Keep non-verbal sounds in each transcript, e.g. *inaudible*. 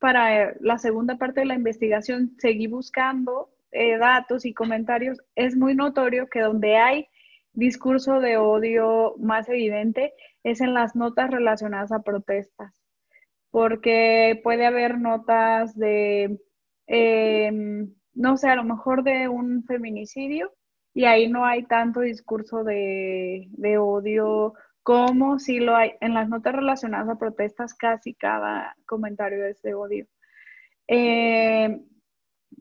para la segunda parte de la investigación seguí buscando eh, datos y comentarios, es muy notorio que donde hay discurso de odio más evidente es en las notas relacionadas a protestas, porque puede haber notas de, em, no sé, a lo mejor de un feminicidio y ahí no hay tanto discurso de, odio como si lo hay en las notas relacionadas a protestas, casi cada comentario es de odio. Em,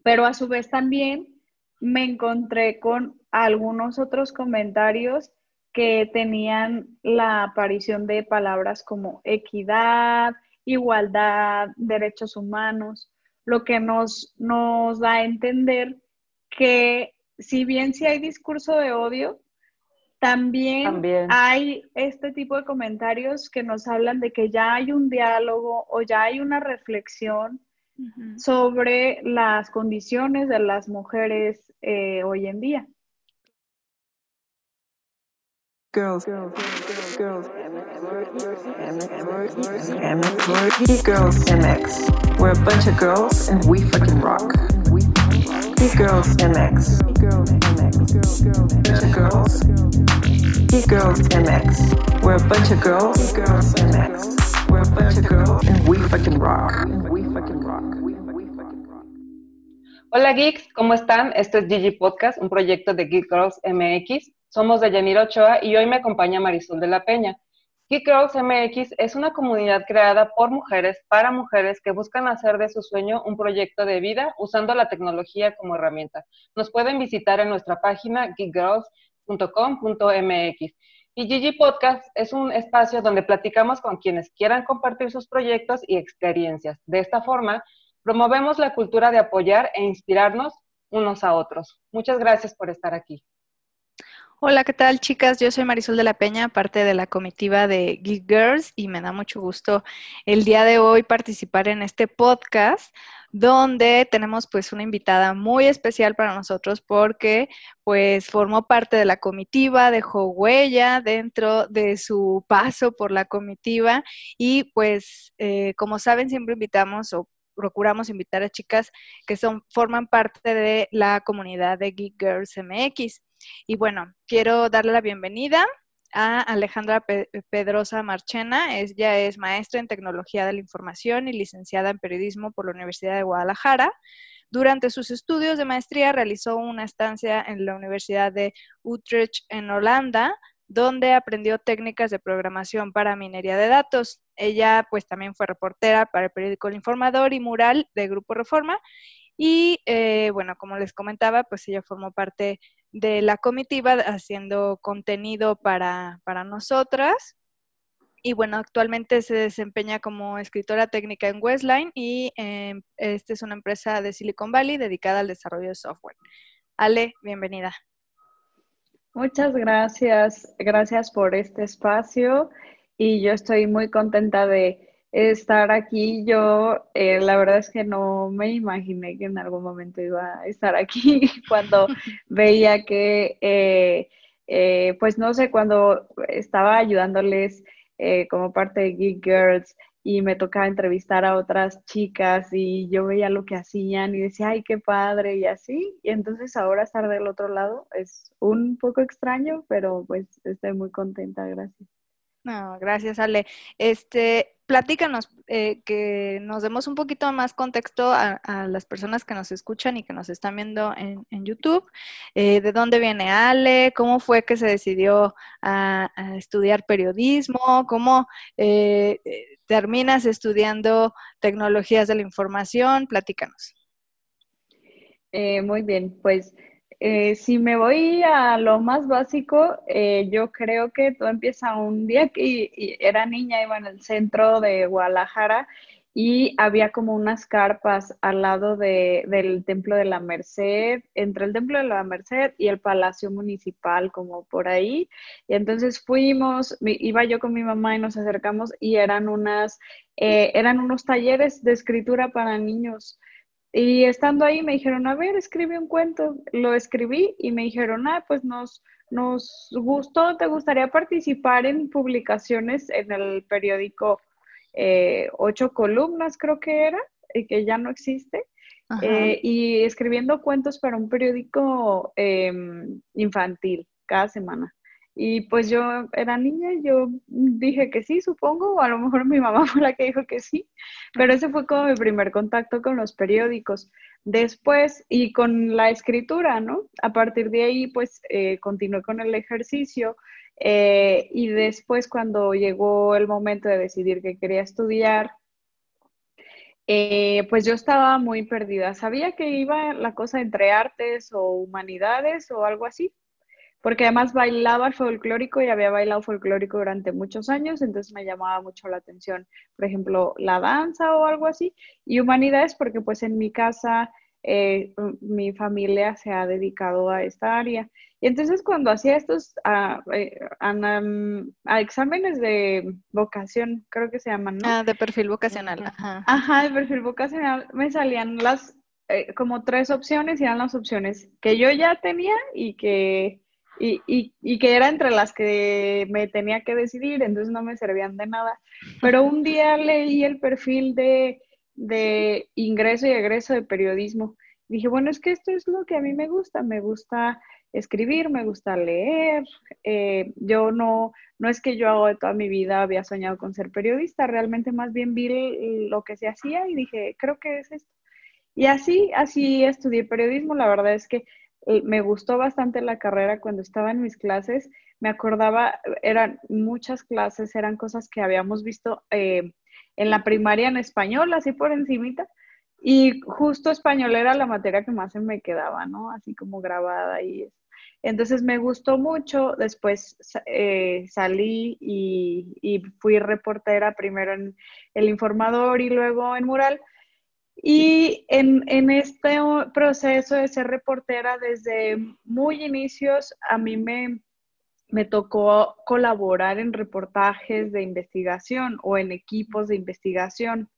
pero a su vez también me encontré con algunos otros comentarios que tenían la aparición de palabras como equidad, igualdad, derechos humanos, lo que nos, nos da a entender que si bien sí hay discurso de odio, también, hay este tipo de comentarios que nos hablan de que ya hay un diálogo o ya hay una reflexión sobre las condiciones de las mujeres eh, hoy en día. Girls, girls, girls, girls, girls, MX. We're a bunch of girls and we fucking rock. Geek Girls MX. Girls girls. Geek Girls MX. We're a bunch of girls. Girls MX. We're a bunch of girls and we fucking rock. We fucking rock. Hola geeks, ¿cómo están? Esto es Gigi Podcast, un proyecto de Geek Girls MX. Somos de Yanira Ochoa y hoy me acompaña Marisol de la Peña. Geek Girls MX es una comunidad creada por mujeres para mujeres que buscan hacer de su sueño un proyecto de vida usando la tecnología como herramienta. Nos pueden visitar en nuestra página geekgirls.com.mx. Y Gigi Podcast es un espacio donde platicamos con quienes quieran compartir sus proyectos y experiencias. De esta forma, Promovemos la cultura de apoyar e inspirarnos unos a otros. Muchas gracias por estar aquí. Hola, ¿qué tal chicas? Yo soy Marisol de la Peña, parte de la comitiva de Geek Girls y me da mucho gusto el día de hoy participar en este podcast donde tenemos pues una invitada muy especial para nosotros porque pues formó parte de la comitiva, dejó huella dentro de su paso por la comitiva y pues eh, como saben siempre invitamos o procuramos invitar a chicas que son, forman parte de la comunidad de Geek Girls MX. Y bueno, quiero darle la bienvenida a Alejandra Pedrosa Marchena. Ella es maestra en tecnología de la información y licenciada en periodismo por la Universidad de Guadalajara. Durante sus estudios de maestría realizó una estancia en la Universidad de Utrecht en Holanda, donde aprendió técnicas de programación para minería de datos. Ella pues también fue reportera para el periódico El Informador y mural de Grupo Reforma. Y eh, bueno, como les comentaba, pues ella formó parte de la comitiva haciendo contenido para, para nosotras. Y bueno, actualmente se desempeña como escritora técnica en Westline y eh, esta es una empresa de Silicon Valley dedicada al desarrollo de software. Ale, bienvenida. Muchas gracias, gracias por este espacio y yo estoy muy contenta de estar aquí. Yo eh, la verdad es que no me imaginé que en algún momento iba a estar aquí *laughs* cuando *laughs* veía que, eh, eh, pues no sé, cuando estaba ayudándoles como parte de Geek Girls y me tocaba entrevistar a otras chicas y yo veía lo que hacían y decía, ay, qué padre y así. Y entonces ahora estar del otro lado es un poco extraño, pero pues estoy muy contenta, gracias. No, gracias, Ale. Este, platícanos, eh, que nos demos un poquito más contexto a, las personas que nos escuchan y que nos están viendo en, YouTube. Eh, ¿De dónde viene Ale? ¿Cómo fue que se decidió a, estudiar periodismo? ¿Cómo eh, terminas estudiando tecnologías de la información? Platícanos. muy bien, pues eh, si me voy a lo más básico, eh, yo creo que todo empieza un día que era niña, iba en el centro de Guadalajara y había como unas carpas al lado del Templo de la Merced, entre el Templo de la Merced y el Palacio Municipal, como por ahí. Y entonces fuimos, iba yo con mi mamá y nos acercamos y eran unas, eh, eran unos talleres de escritura para niños. Y estando ahí me dijeron, a ver, escribe un cuento. Lo escribí y me dijeron, ah, pues nos, nos gustó, ¿te gustaría participar en publicaciones en el periódico eh, Ocho Columnas, creo que era? y que ya no existe, eh, y escribiendo cuentos para un periódico em, infantil cada semana. Y pues yo era niña, yo dije que sí, supongo, o a lo mejor mi mamá *laughs* fue la que dijo que sí, pero ese fue como mi primer contacto con los periódicos. Después, y con la escritura, ¿no? A partir de ahí, pues eh, continué con el ejercicio. Eh, y después, cuando llegó el momento de decidir que quería estudiar, eh, pues yo estaba muy perdida. Sabía que iba la cosa entre artes o humanidades o algo así, porque además bailaba folclórico y había bailado folclórico durante muchos años, entonces me llamaba mucho la atención, por ejemplo, la danza o algo así, y humanidades porque pues en mi casa eh, mi familia se ha dedicado a esta área. Y entonces cuando hacía estos a, eh, exámenes de vocación, creo que se llaman, ¿no? Ah, de perfil vocacional. Ajá, Ajá de perfil vocacional, me salían las eh, como tres opciones y eran las opciones que yo ya tenía y que y, y, que era entre las que me tenía que decidir, entonces no me servían de nada. Pero un día leí el perfil de, de ingreso y egreso de periodismo. Dije, bueno, es que esto es lo que a mí me gusta, me gusta escribir, me gusta leer. Eh, yo no, no es que yo de toda mi vida había soñado con ser periodista, realmente más bien vi lo que se hacía y dije, creo que es esto. Y así, así estudié periodismo. La verdad es que eh, me gustó bastante la carrera cuando estaba en mis clases. Me acordaba, eran muchas clases, eran cosas que habíamos visto eh, en la primaria en español, así por encimita. Y justo español era la materia que más se me quedaba, ¿no? Así como grabada y Entonces me gustó mucho, después eh, salí y, y, fui reportera primero en El Informador y luego en Mural. Y en, en, este proceso de ser reportera desde muy inicios, a mí me, me tocó colaborar en reportajes de investigación o en equipos de investigación.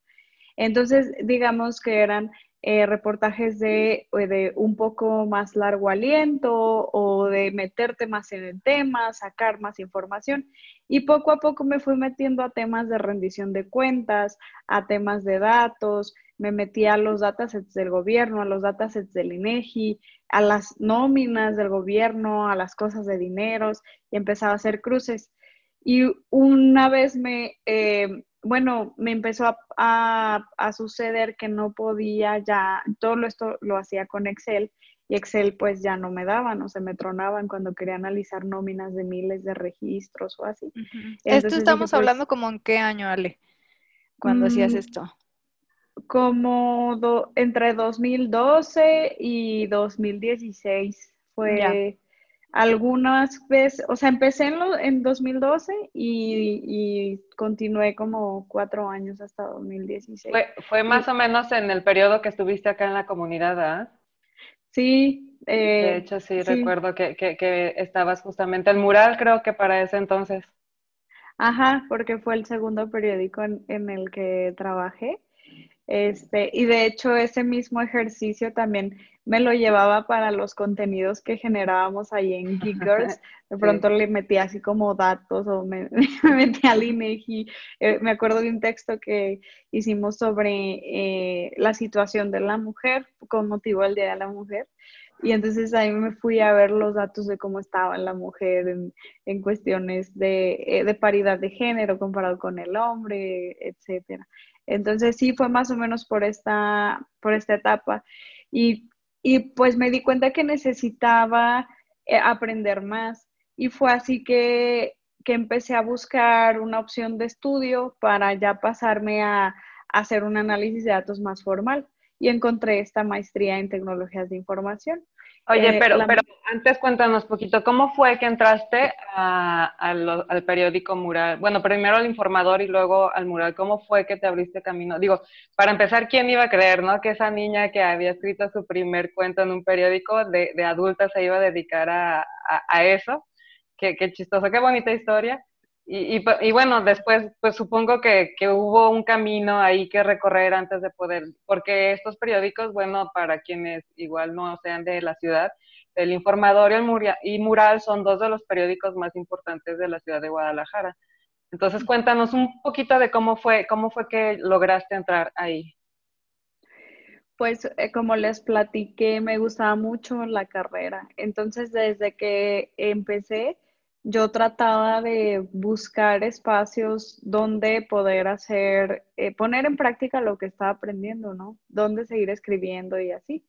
Entonces, digamos que eran eh, reportajes de, de, un poco más largo aliento o de meterte más en el tema, sacar más información. Y poco a poco me fui metiendo a temas de rendición de cuentas, a temas de datos, me metí a los datasets del gobierno, a los datasets del INEGI, a las nóminas del gobierno, a las cosas de dineros y empezaba a hacer cruces. Y una vez me, eh, bueno, me empezó a, suceder que no podía ya, todo esto lo hacía con Excel y Excel pues ya no me daban o se me tronaban cuando quería analizar nóminas de miles de registros o así. esto estamos pues hablando como en qué año, Ale, cuando hacías mm, esto como entre 2012 y 2016 fue algunas veces, o sea, empecé en, en 2012 y, y, continué como cuatro años hasta 2016. Fue, fue más o menos en el periodo que estuviste acá en la comunidad, ¿ah? Sí. Eh, de hecho, sí, recuerdo que, que, que estabas justamente el mural, creo que para ese entonces. Ajá, porque fue el segundo periódico en, en el que trabajé. Este, y de hecho ese mismo ejercicio también me lo llevaba para los contenidos que generábamos ahí en Geek *laughs* Girls. De pronto le metía así como datos o me, *laughs* metía al INEGI. Eh, me acuerdo de un texto que hicimos sobre eh, la situación de la mujer con motivo del Día de la Mujer. Y entonces ahí me fui a ver los datos de cómo estaba la mujer en, en cuestiones de, eh, de, paridad de género comparado con el hombre, etcétera. Entonces sí fue más o menos por esta, por esta etapa. Y, pues me di cuenta que necesitaba eh, aprender más. Y fue así que, empecé a buscar una opción de estudio para ya pasarme a, a hacer un análisis de datos más formal. Y encontré esta maestría en tecnologías de información. Oye, eh, pero, pero antes cuéntanos poquito, ¿cómo fue que entraste al periódico Mural? Bueno, primero al informador y luego al Mural. ¿Cómo fue que te abriste camino? Digo, para empezar, ¿quién iba a creer, no? Que esa niña que había escrito su primer cuento en un periódico de, de adulta se iba a dedicar a, a, eso. Qué, qué chistoso, qué bonita historia. Y, y, bueno, después, pues supongo que, hubo un camino ahí que recorrer antes de poder, porque estos periódicos, bueno, para quienes igual no sean de la ciudad, el Informador y, Mural son dos de los periódicos más importantes de la ciudad de Guadalajara. Entonces, cuéntanos un poquito de cómo fue, cómo fue que lograste entrar ahí. Pues eh, como les platiqué, me gustaba mucho la carrera. Entonces, desde que empecé, yo trataba de buscar espacios donde poder hacer, eh, poner en práctica lo que estaba aprendiendo, ¿no? Donde seguir escribiendo y así.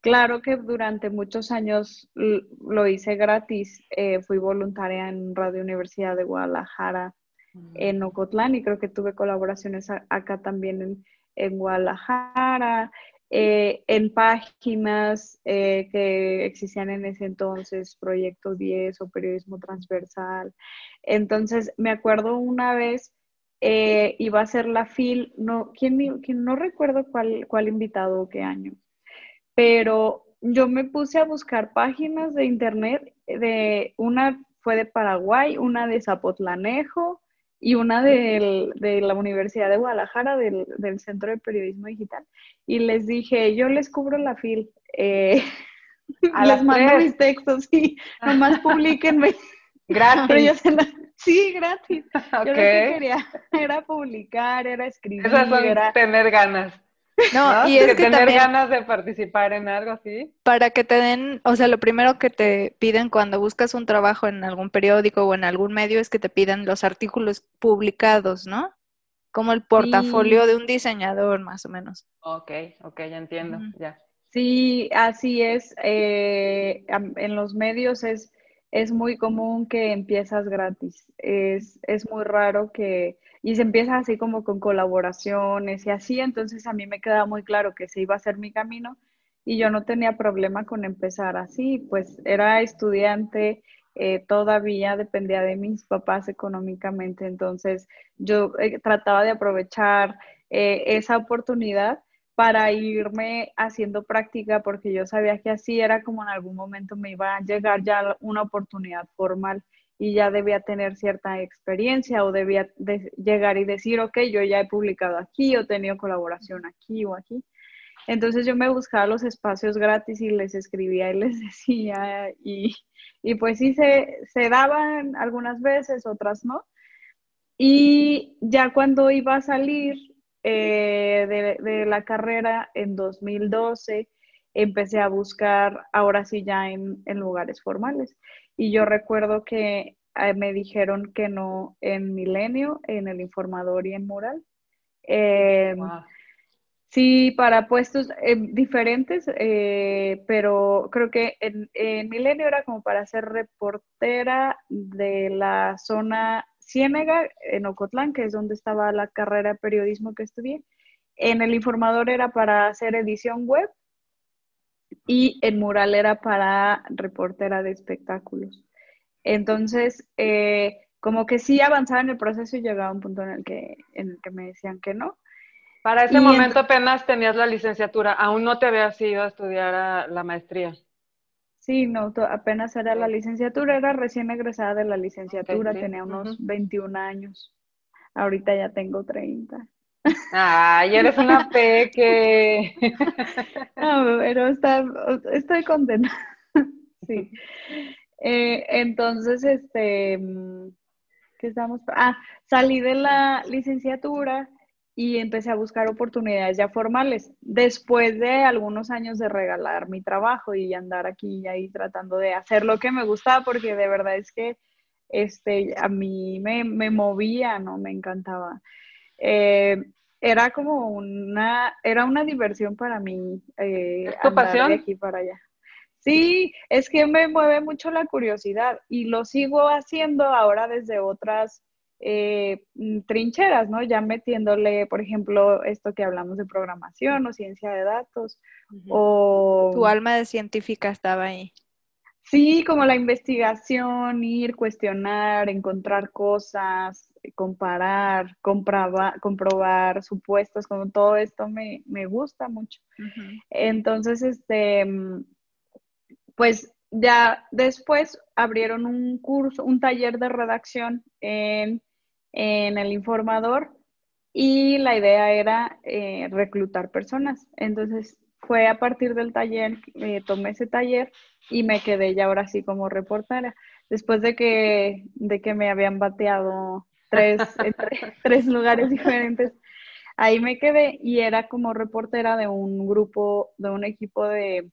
Claro que durante muchos años lo hice gratis. Eh, fui voluntaria en Radio Universidad de Guadalajara, en mm. Ocotlán, y creo que tuve colaboraciones acá también en, en Guadalajara, eh, en páginas eh, que existían en ese entonces, Proyecto 10 o Periodismo Transversal. Entonces, me acuerdo una vez, eh, iba a ser la FIL, no, ¿quién, no recuerdo cuál, cuál invitado o qué año, pero yo me puse a buscar páginas de internet, de una fue de Paraguay, una de Zapotlanejo, y una de la Universidad de Guadalajara, del, Centro de Periodismo Digital, y les dije, yo les cubro la FIL, eh, *laughs* les mando mis textos y nomás *laughs* publiquenme. Gratis. Sí, gratis. *laughs* Yo lo que quería era publicar, era escribir. era... tener ganas. No, y es que, tener ganas de participar en algo así. Para que te den, o sea, lo primero que te piden cuando buscas un trabajo en algún periódico o en algún medio es que te piden los artículos publicados, ¿no? Como el portafolio de un diseñador, más o menos. Ok, ok, ya entiendo, ya. Sí, así es. Eh, en los medios es, es muy común que empiezas gratis. Es, es muy raro que y se empieza así como con colaboraciones y así, entonces a mí me quedaba muy claro que se iba a ser mi camino y yo no tenía problema con empezar así, pues era estudiante, eh, todavía dependía de mis papás económicamente, entonces yo eh, trataba de aprovechar eh, esa oportunidad para irme haciendo práctica porque yo sabía que así era como en algún momento me iba a llegar ya una oportunidad formal y ya debía tener cierta experiencia o debía llegar y decir, ok, yo ya he publicado aquí o he tenido colaboración aquí o aquí. Entonces yo me buscaba los espacios gratis y les escribía y *laughs* les decía, y, y pues sí se, se, daban algunas veces, otras no. Y ya cuando iba a salir eh, de, de, la carrera en 2012, empecé a buscar, ahora sí ya en, en lugares formales. Y yo recuerdo que eh, me dijeron que no en Milenio, en el informador y en Mural. Em, sí, para puestos eh, diferentes, eh, pero creo que en, en, Milenio era como para ser reportera de la zona Ciénega, en Ocotlán, que es donde estaba la carrera de periodismo que estudié. En el informador era para hacer edición web y en mural era para reportera de espectáculos. Entonces, eh, como que sí avanzaba en el proceso y llegaba a un punto en el que, en el que me decían que no. Para ese momento apenas tenías la licenciatura, aún no te habías ido a estudiar la maestría. Sí, no, apenas era la licenciatura, era recién egresada de la licenciatura, tenía unos 21 años. Ahorita ya tengo 30. Ay, eres una peque. *laughs* no, pero está, estoy contenta. sí. Eh, entonces, este, ¿qué estamos? Ah, salí de la licenciatura y empecé a buscar oportunidades ya formales. Después de algunos años de regalar mi trabajo y andar aquí y ahí tratando de hacer lo que me gustaba, porque de verdad es que este, a mí me, me movía, ¿no? Me encantaba. Eh, era como una, era una diversión para mí eh, de aquí para allá. Sí, es que me mueve mucho la curiosidad y lo sigo haciendo ahora desde otras eh, mm, trincheras, ¿no? Ya metiéndole, por ejemplo, esto que hablamos de programación o ciencia de datos o... Tu alma de científica estaba ahí. Sí, como la investigación, ir, cuestionar, encontrar cosas, comparar, comprobar, comprobar supuestos, como todo esto me, gusta mucho. Entonces, este, mm, pues ya después abrieron un curso, un taller de redacción en, el informador y la idea era eh, reclutar personas. Entonces fue a partir del taller, eh, tomé ese taller y me quedé ya ahora sí como reportera. Después de que, de que me habían bateado tres, *laughs* tres lugares diferentes, ahí me quedé y era como reportera de un grupo, de un equipo de,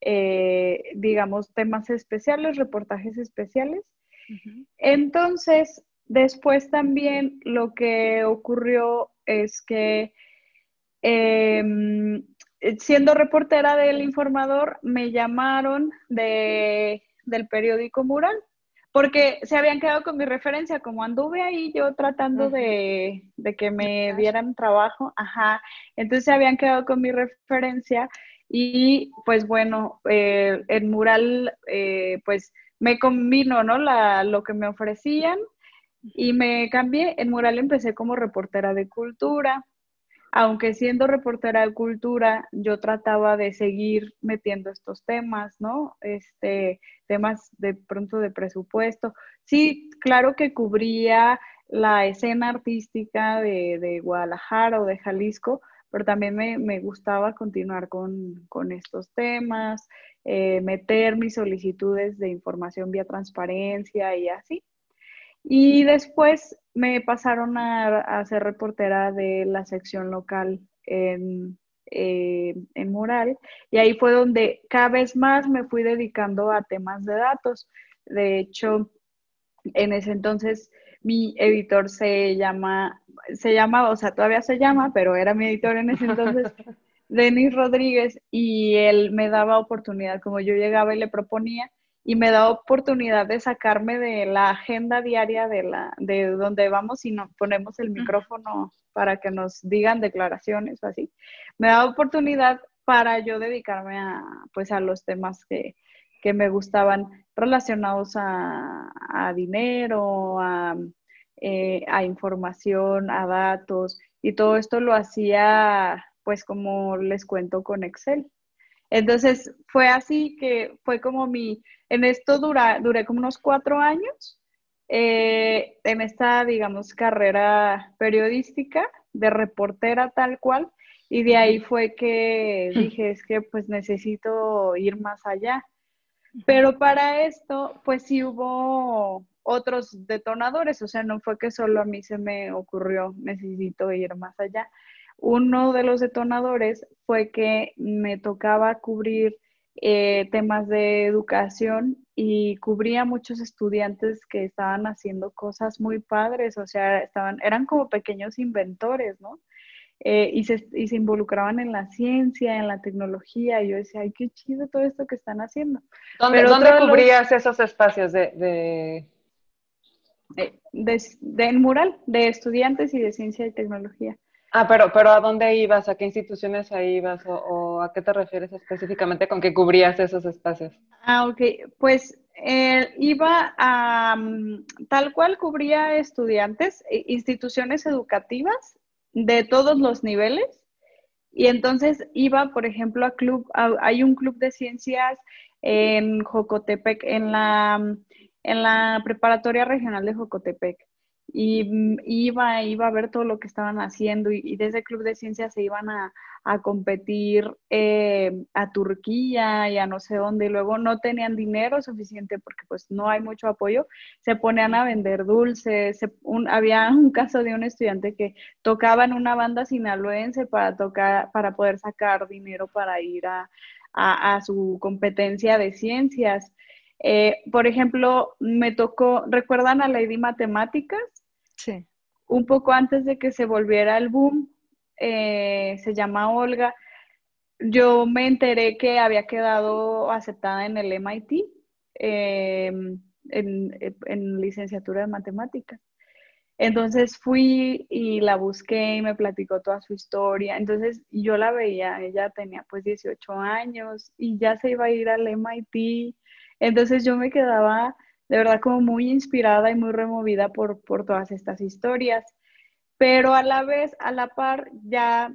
eh, digamos, temas especiales, reportajes especiales. Entonces, después también lo que ocurrió es que em, siendo reportera del informador, me llamaron de, del periódico Mural porque se habían quedado con mi referencia, como anduve ahí yo tratando de, que me dieran trabajo, ajá, entonces se habían quedado con mi referencia y pues bueno, eh, el mural eh, pues me combinó, ¿no? La, lo que me ofrecían y me cambié, en mural empecé como reportera de cultura, aunque siendo reportera de cultura, yo trataba de seguir metiendo estos temas, ¿no? Este, temas de pronto de presupuesto. Sí, claro que cubría la escena artística de, Guadalajara o de Jalisco, pero también me, gustaba continuar con, estos temas, eh, meter mis solicitudes de información vía transparencia y así. Y después me pasaron a, ser reportera de la sección local en, eh, en Mural y ahí fue donde cada vez más me fui dedicando a temas de datos. De hecho, en ese entonces mi editor se llama, se llama, o sea, todavía se llama, pero era mi editor en ese entonces, *laughs* Denis Rodríguez, y él me daba oportunidad, como yo llegaba y le proponía, y me da oportunidad de sacarme de la agenda diaria de la de donde vamos y nos ponemos el micrófono para que nos digan declaraciones o así. Me da oportunidad para yo dedicarme a pues a los temas que, me gustaban relacionados a, dinero, a, eh, a información, a datos y todo esto lo hacía pues como les cuento con Excel. Entonces fue así que fue como mi, en esto dura, duré como unos cuatro años eh, en esta, digamos, carrera periodística de reportera tal cual. Y de ahí fue que *laughs* dije, es que pues necesito ir más allá. Pero para esto, pues sí hubo otros detonadores, o sea, no fue que solo a mí se me ocurrió, necesito ir más allá. Uno de los detonadores fue que me tocaba cubrir eh, temas de educación y cubría muchos estudiantes que estaban haciendo cosas muy padres, o sea, estaban, eran como pequeños inventores, ¿no? Eh, y, se, y, se, involucraban en la ciencia, en la tecnología, y yo decía, ay, qué chido todo esto que están haciendo. ¿Dónde, ¿dónde cubrías esos espacios de, de... De, de, mural, de estudiantes y de ciencia y tecnología. Ah, pero, pero ¿a dónde ibas? ¿A qué instituciones ahí ibas? ¿O, a qué te refieres específicamente con que cubrías esos espacios? Ah, ok. Pues eh, iba a, mm, tal cual cubría estudiantes, e, instituciones educativas de todos los niveles. Y entonces iba, por ejemplo, a club, hay un club de ciencias en Jocotepec, en la, en la preparatoria regional de Jocotepec y mm, iba, iba a ver todo lo que estaban haciendo y, desde el Club de Ciencias se iban a, competir eh, a Turquía y a no sé dónde y luego no tenían dinero suficiente porque pues no hay mucho apoyo, se ponían a vender dulces, había un caso de un estudiante que tocaba en una banda sinaloense para tocar, para poder sacar dinero para ir a, a su competencia de ciencias. Eh, por ejemplo, me tocó, ¿recuerdan a Lady Matemáticas? Sí. Un poco antes de que se volviera el boom, eh, se llama Olga, yo me enteré que había quedado aceptada en el MIT em, en, licenciatura de matemáticas. Entonces fui y la busqué y me platicó toda su historia. Entonces yo la veía, ella tenía pues 18 años y ya se iba a ir al MIT. Entonces yo me quedaba de verdad como muy inspirada y muy removida por, todas estas historias. Pero a la vez, a la par, ya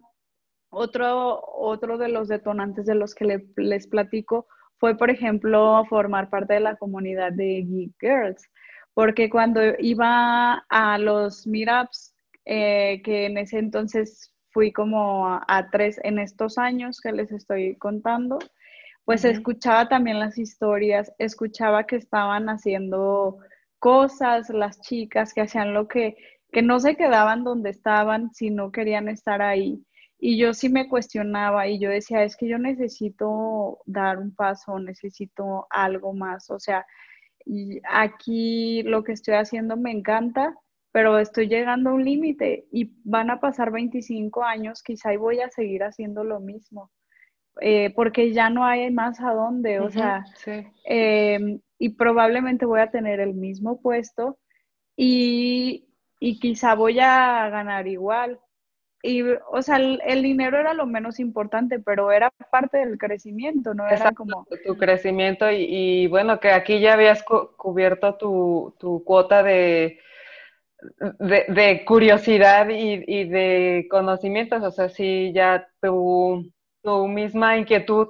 otro, otro de los detonantes de los que les platico fue, por ejemplo, formar parte de la comunidad de Geek Girls, porque cuando iba a los meetups, eh, que en ese entonces fui como a, tres en estos años que les estoy contando, pues escuchaba también las historias, escuchaba que estaban haciendo cosas las chicas, que hacían lo que, que no se quedaban donde estaban si no querían estar ahí. Y yo sí me cuestionaba y yo decía, es que yo necesito dar un paso, necesito algo más. O sea, aquí lo que estoy haciendo me encanta, pero estoy llegando a un límite y van a pasar 25 años, quizá y voy a seguir haciendo lo mismo. Eh, porque ya no hay más a dónde, o sea, em, y probablemente voy a tener el mismo puesto y, y quizá voy a ganar igual. Y, o sea, el, dinero era lo menos importante, pero era parte del crecimiento, ¿no? Era como... Tu crecimiento y, bueno, que aquí ya habías cubierto tu, tu cuota de, de, curiosidad y, y, de conocimientos, o sea, si ya tu, tu misma inquietud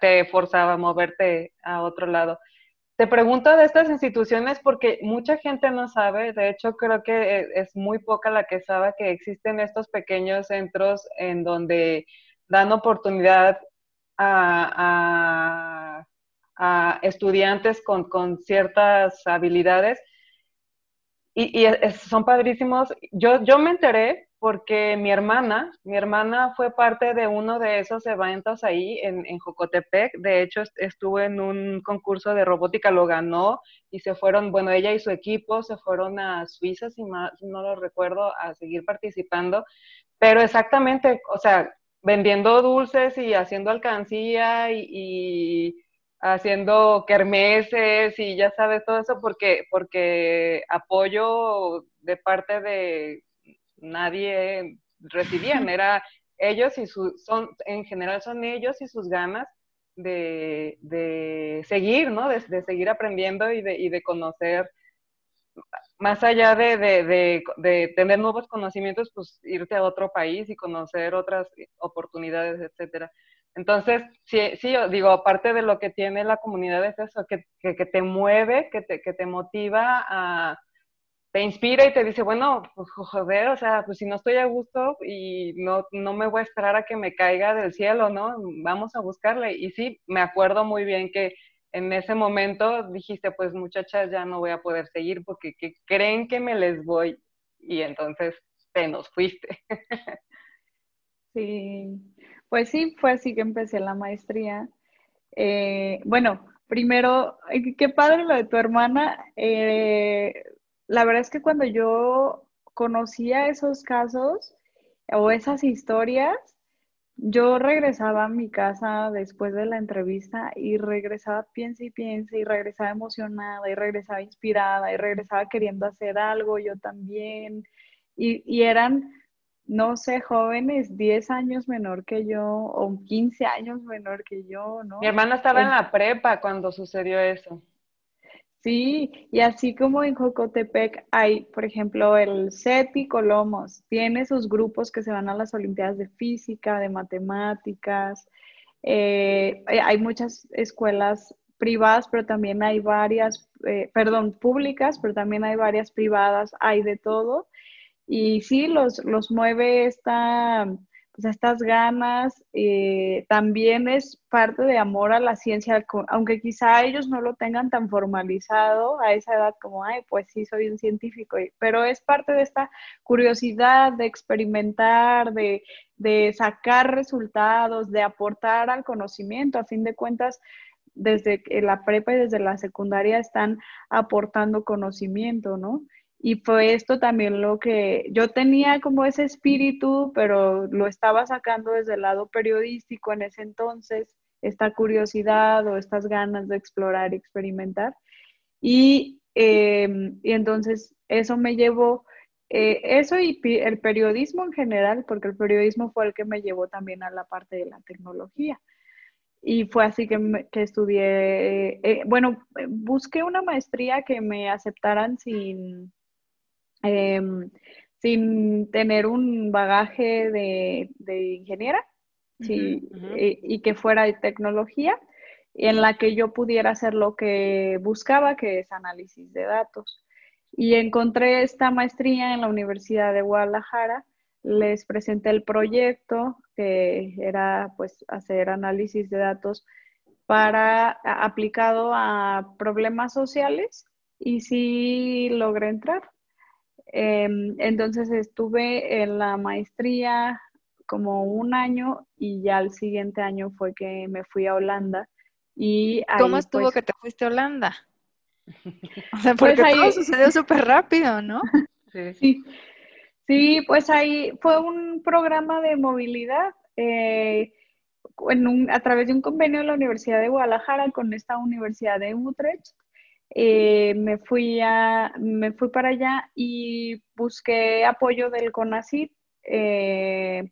te, forzaba a moverte a otro lado. Te pregunto de estas instituciones porque mucha gente no sabe, de hecho creo que e, es muy poca la que sabe que existen estos pequeños centros en donde dan oportunidad a, estudiantes con, con, ciertas habilidades y, y son padrísimos. Yo, yo me enteré porque mi hermana, mi hermana fue parte de uno de esos eventos ahí en, en Jocotepec. De hecho, estuvo en un concurso de robótica, lo ganó y se fueron, bueno, ella y su equipo se fueron a Suiza, si no lo recuerdo, a seguir participando. Pero exactamente, o sea, vendiendo dulces y haciendo alcancía y haciendo kermeses y ya sabes todo eso porque porque apoyo de parte de nadie recibían, *laughs* era ellos y sus, son, en general son ellos y sus ganas de, de seguir, ¿no? De, seguir aprendiendo y de, y de conocer, más allá de, de, tener nuevos conocimientos, pues irte a otro país y conocer otras oportunidades, etcétera. Entonces, sí, sí, yo digo, aparte de lo que tiene la comunidad es eso, que, que, que te mueve, que te, que te motiva a, te inspira y te dice, bueno, pues joder, o sea, pues si no estoy a gusto y no, no me voy a esperar a que me caiga del cielo, ¿no? Vamos a buscarle. Y sí, me acuerdo muy bien que en ese momento dijiste, pues muchachas, ya no voy a poder seguir porque creen que me les voy. Y entonces te nos fuiste. Sí, pues sí, fue así que empecé la maestría. Eh, bueno, primero, qué padre lo de tu hermana. Eh, la verdad es que cuando yo conocía esos casos o esas historias, yo regresaba a mi casa después de la entrevista y regresaba piensa y piensa y regresaba emocionada y regresaba inspirada y regresaba queriendo hacer algo yo también. Y, y eran, no sé, jóvenes 10 años menor que yo o 15 años menor que yo, ¿no? Mi hermana estaba en la prepa cuando sucedió eso. Sí, y así como en Jocotepec hay, por ejemplo, el CETI Colomos, tiene sus grupos que se van a las Olimpiadas de Física, de Matemáticas. Eh, hay muchas escuelas privadas, pero también hay varias, eh, perdón, públicas, pero también hay varias privadas, hay de todo. Y sí, los, los mueve esta pues estas ganas, eh, también es parte de amor a la ciencia, aunque quizá ellos no lo tengan tan formalizado a esa edad como, ay, pues sí, soy un científico, pero es parte de esta curiosidad de experimentar, de, de sacar resultados, de aportar al conocimiento, a fin de cuentas, desde la prepa y desde la secundaria están aportando conocimiento, ¿no? Y fue esto también lo que yo tenía como ese espíritu, pero lo estaba sacando desde el lado periodístico en ese entonces, esta curiosidad o estas ganas de explorar y experimentar. Y, em, y entonces eso me llevó, eh, eso y el periodismo en general, porque el periodismo fue el que me llevó también a la parte de la tecnología. Y fue así que, que estudié, eh, bueno, busqué una maestría que me aceptaran sin, Em, sin tener un bagaje de, ingeniera eh, y que fuera de tecnología, en la que yo pudiera hacer lo que buscaba, que es análisis de datos. Y encontré esta maestría en la Universidad de Guadalajara, les presenté el proyecto, que era pues hacer análisis de datos para aplicado a problemas sociales y sí logré entrar. Em, entonces estuve en la maestría como un año y ya el siguiente año fue que me fui a Holanda. Y ¿Cómo estuvo pues que te fuiste a Holanda? *laughs* O sea, porque pues todo sucedió súper rápido, ¿no? *laughs* Sí. sí. pues ahí fue un programa de movilidad eh, a través de un convenio de la Universidad de Guadalajara con esta Universidad de Utrecht. Eh, me, fui a, me fui para allá y busqué apoyo del CONACYT eh,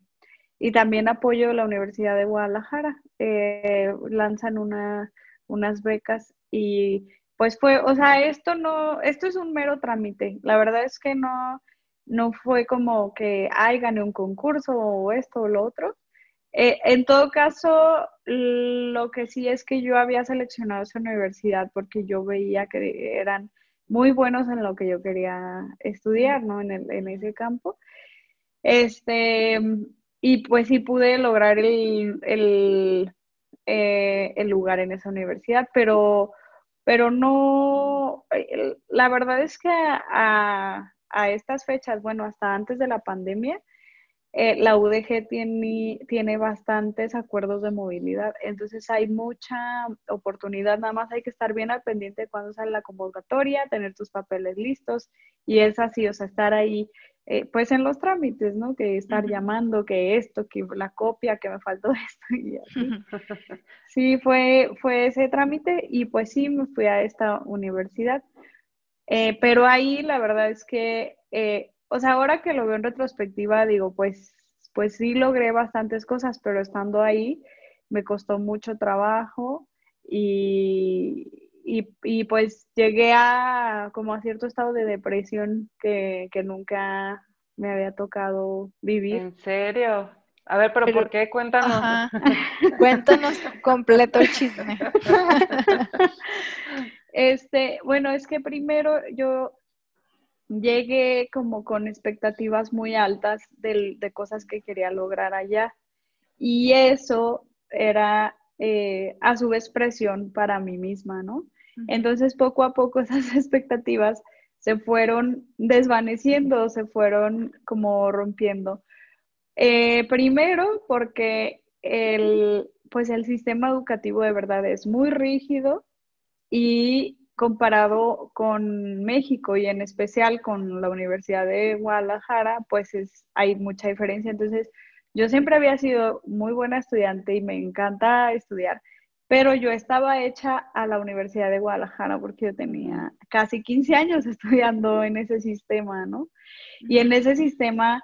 y también apoyo de la Universidad de Guadalajara. Eh, lanzan una, unas becas y pues fue, o sea, esto no, esto es un mero trámite. La verdad es que no, no fue como que, ay, gané un concurso o esto o lo otro. Eh, en todo caso, lo que sí es que yo había seleccionado esa universidad porque yo veía que eran muy buenos en lo que yo quería estudiar, ¿no? En, el, en ese campo. Este, y pues sí pude lograr el, el, eh, el lugar en esa universidad, pero, pero no, la verdad es que a, a estas fechas, bueno, hasta antes de la pandemia, eh, la UDG tiene, tiene bastantes acuerdos de movilidad, entonces hay mucha oportunidad, nada más hay que estar bien al pendiente de cuando sale la convocatoria, tener tus papeles listos y es así, o sea, estar ahí eh, pues en los trámites, ¿no? Que estar llamando, que esto, que la copia, que me faltó *laughs* esto y así. *laughs* Sí, fue, fue ese trámite y pues sí, me fui a esta universidad. Eh, pero ahí la verdad es que o sea, ahora que lo veo en retrospectiva, digo, pues, pues sí logré bastantes cosas, pero estando ahí me costó mucho trabajo y, y, pues llegué a como a cierto estado de depresión que, nunca me había tocado vivir. ¿En serio? A ver, pero, ¿por qué? Cuéntanos. *laughs* Cuéntanos completo el chisme. *laughs* Este, bueno, es que primero yo llegué como con expectativas muy altas de, cosas que quería lograr allá. Y eso era eh, a su vez presión para mí misma, ¿no? Entonces poco a poco *laughs* esas expectativas se fueron desvaneciendo, se fueron como rompiendo. Eh, primero porque el, pues el sistema educativo de verdad es muy rígido y comparado con México y en especial con la Universidad de Guadalajara, pues es, hay mucha diferencia. Entonces, yo siempre había sido muy buena estudiante y me encanta estudiar, pero yo estaba hecha a la Universidad de Guadalajara porque yo tenía casi 15 años *laughs* estudiando en ese sistema, ¿no? Y en ese sistema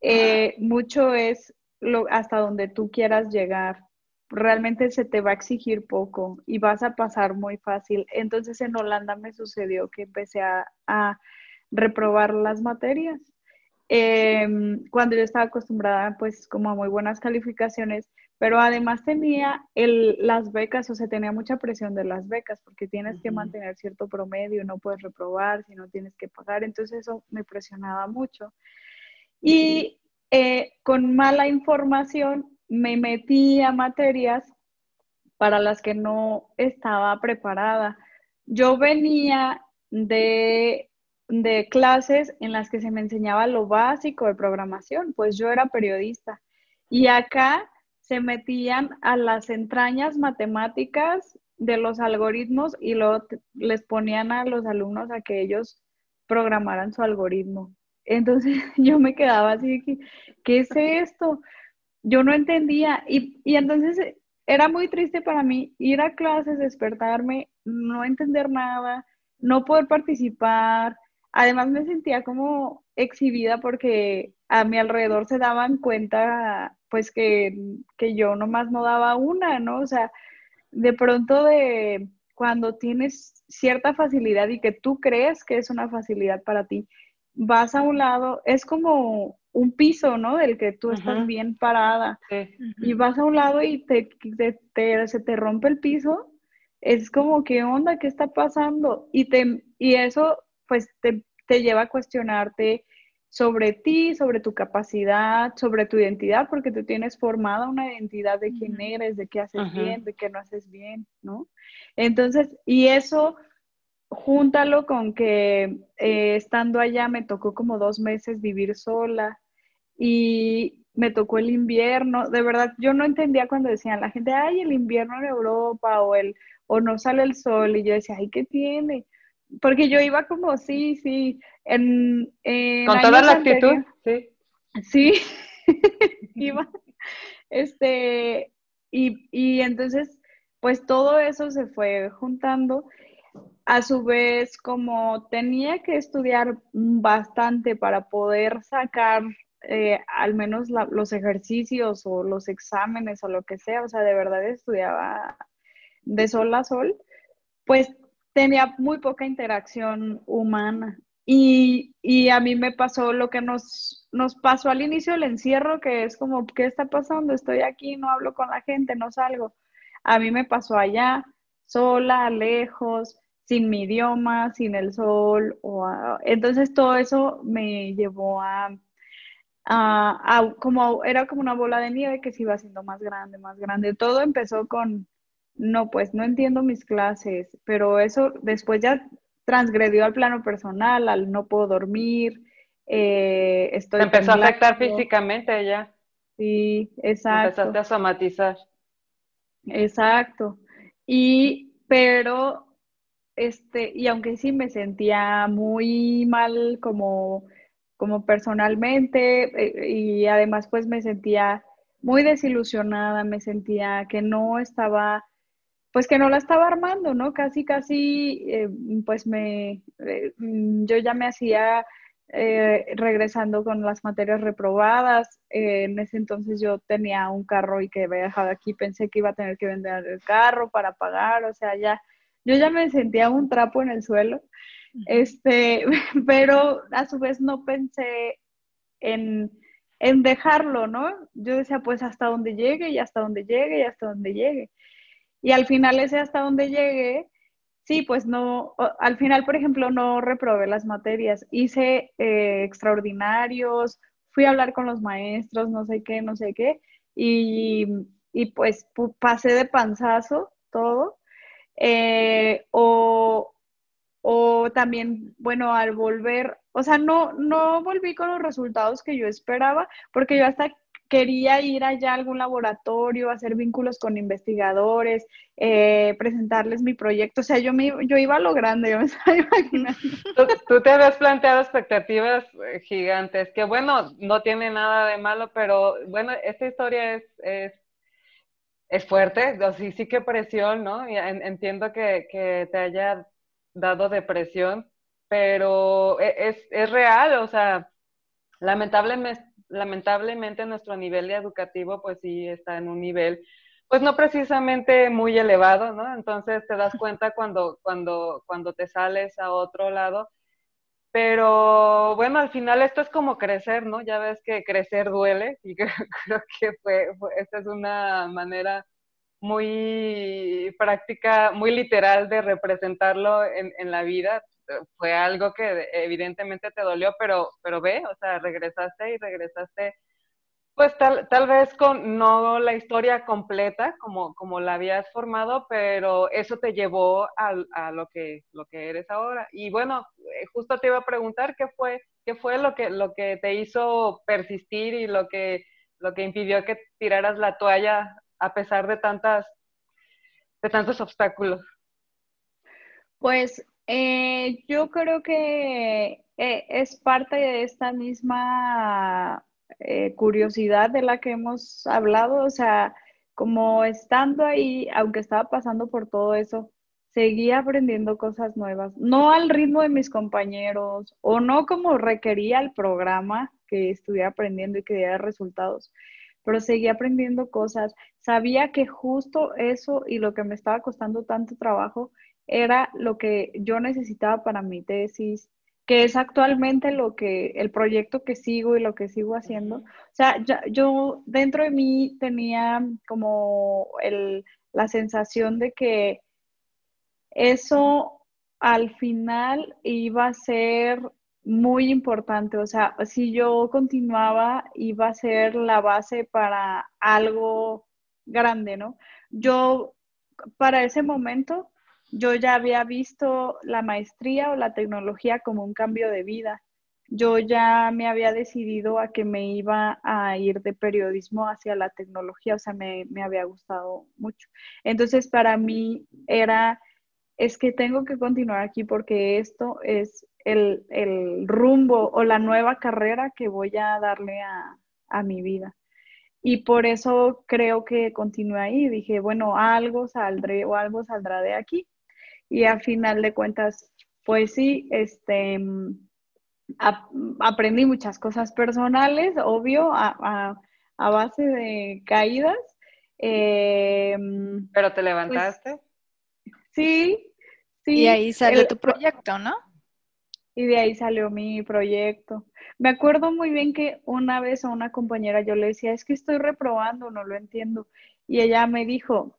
eh, mucho es lo, hasta donde tú quieras llegar realmente se te va a exigir poco y vas a pasar muy fácil. Entonces en Holanda me sucedió que empecé a, reprobar las materias. Em, cuando yo estaba acostumbrada pues como a muy buenas calificaciones, pero además tenía el, las becas, o sea, tenía mucha presión de las becas porque tienes que mantener cierto promedio, no puedes reprobar si no tienes que pagar, entonces eso me presionaba mucho. Y eh, con mala información me metí a materias para las que no estaba preparada. Yo venía de, clases en las que se me enseñaba lo básico de programación, pues yo era periodista. Y acá se metían a las entrañas matemáticas de los algoritmos y luego les ponían a los alumnos a que ellos programaran su algoritmo. Entonces *laughs* yo me quedaba así, ¿qué es esto? Yo no entendía y, entonces eh, era muy triste para mí ir a clases, despertarme, no entender nada, no poder participar. Además me sentía como exhibida porque a mi alrededor se daban cuenta pues que, que yo nomás no daba una, ¿no? O sea, de pronto de cuando tienes cierta facilidad y que tú crees que es una facilidad para ti, vas a un lado, es como un piso, ¿no? Del que tú estás bien parada. Y vas a un lado y te, se te rompe el piso. Es como, ¿qué onda? ¿Qué está pasando? Y, te, y eso, pues, te, lleva a cuestionarte sobre ti, sobre tu capacidad, sobre tu identidad, porque tú tienes formada una identidad de quién eres, de qué haces bien, de qué no haces bien, ¿no? Entonces, y eso júntalo con que eh, estando allá me tocó como dos meses vivir sola y me tocó el invierno. De verdad, yo no entendía cuando decían la gente, ay, el invierno en Europa o el o no sale el sol y yo decía, ay, ¿qué tiene? Porque yo iba como, sí, sí, en... Con toda la actitud, sí. Sí, *laughs* iba, este, y, y entonces, pues todo eso se fue juntando a su vez, como tenía que estudiar bastante para poder sacar eh, al menos los ejercicios o los exámenes o lo que sea, o sea, de verdad estudiaba de sol a sol, pues tenía muy poca interacción humana. Y, y, a mí me pasó lo que nos, nos pasó al inicio del encierro, que es como, ¿qué está pasando? Estoy aquí, no hablo con la gente, no salgo. A mí me pasó allá, sola, lejos, sin mi idioma, sin el sol, o entonces todo eso me llevó a, a, como era como una bola de nieve que se iba haciendo más grande, más grande. Todo empezó con, no, pues no entiendo mis clases, pero eso después ya transgredió al plano personal, al no puedo dormir, eh, estoy... empezó a afectar físicamente ya. Sí, exacto. Empezaste a somatizar. Exacto. Y, pero este, y aunque sí me sentía muy mal como, como personalmente, eh, y además pues me sentía muy desilusionada, me sentía que no estaba, pues que no la estaba armando, ¿no? Casi, casi, eh, pues me, eh, yo ya me hacía regresando con las materias reprobadas. en ese entonces yo tenía un carro y que había dejado aquí, pensé que iba a tener que vender el carro para pagar, o sea, ya yo ya me sentía un trapo en el suelo, este, *laughs* pero a su vez no pensé en, en dejarlo, ¿no? Yo decía, pues hasta donde llegue y hasta donde llegue y hasta donde llegue. Y al final ese hasta donde llegue, sí, pues no, al final, por ejemplo, no reprobé las materias, hice eh, extraordinarios, fui a hablar con los maestros, no sé qué, no sé qué, y, y pues pasé de panzazo todo, eh, o, o también, bueno, al volver, o sea, no, no volví con los resultados que yo esperaba, porque yo hasta quería ir allá a algún laboratorio, hacer vínculos con investigadores, eh, presentarles mi proyecto. O sea, yo, me, yo iba a lo grande, yo me *laughs* estaba imaginando. Tú, te habías planteado expectativas eh, gigantes, que bueno, no tiene nada de malo, pero bueno, esta historia es es fuerte, sí, sí que presión, ¿no? entiendo que, te haya dado depresión, pero e, es, es real, o sea, lamentablemente, lamentablemente nuestro nivel educativo pues sí está en un nivel pues no precisamente muy elevado, ¿no? Entonces te das cuenta cuando, cuando, cuando te sales a otro lado pero bueno, al final esto es como crecer, ¿no? Ya ves que crecer duele y *laughs* creo, que fue, esta es una manera muy práctica, muy literal de representarlo en, en, la vida. Fue algo que evidentemente te dolió, pero, pero ve, o sea, regresaste y regresaste pues tal, tal vez con no la historia completa como, como la habías formado, pero eso te llevó a, a lo, que, lo que eres ahora. Y bueno, eh, justo te iba a preguntar qué fue, qué fue lo, que, lo que te hizo persistir y lo que, lo que impidió que tiraras la toalla a pesar de, tantas, de tantos obstáculos. Pues eh, yo creo que eh, es parte de esta misma eh, curiosidad de la que hemos hablado, o sea, como estando ahí, aunque estaba pasando por todo eso, seguía aprendiendo cosas nuevas, no al ritmo de mis compañeros o no como requería el programa que estuviera aprendiendo y que diera resultados, pero seguía aprendiendo cosas. Sabía que justo eso y lo que me estaba costando tanto trabajo era lo que yo necesitaba para mi tesis, que es actualmente lo que, el proyecto que sigo y lo que sigo haciendo. O sea, yo dentro de mí tenía como el, la sensación de que eso al final iba a ser muy importante. O sea, si yo continuaba, iba a ser la base para algo grande, ¿no? Yo, para ese momento, yo ya había visto la maestría o la tecnología como un cambio de vida. Yo ya me había decidido a que me iba a ir de periodismo hacia la tecnología, o sea, me, me había gustado mucho. Entonces, para mí era, es que tengo que continuar aquí porque esto es el, el rumbo o la nueva carrera que voy a darle a, a mi vida. Y por eso creo que continué ahí. Dije, bueno, algo saldré o algo saldrá de aquí. Y a final de cuentas, pues sí, este, aprendí muchas cosas personales, obvio, a, base de caídas. Em, Pero te levantaste. Pues, sí, sí. Y ahí salió tu proyecto, ¿no? Y de ahí salió mi proyecto. Me acuerdo muy bien que una vez a una compañera yo le decía, es que estoy reprobando, no lo entiendo. Y ella me dijo,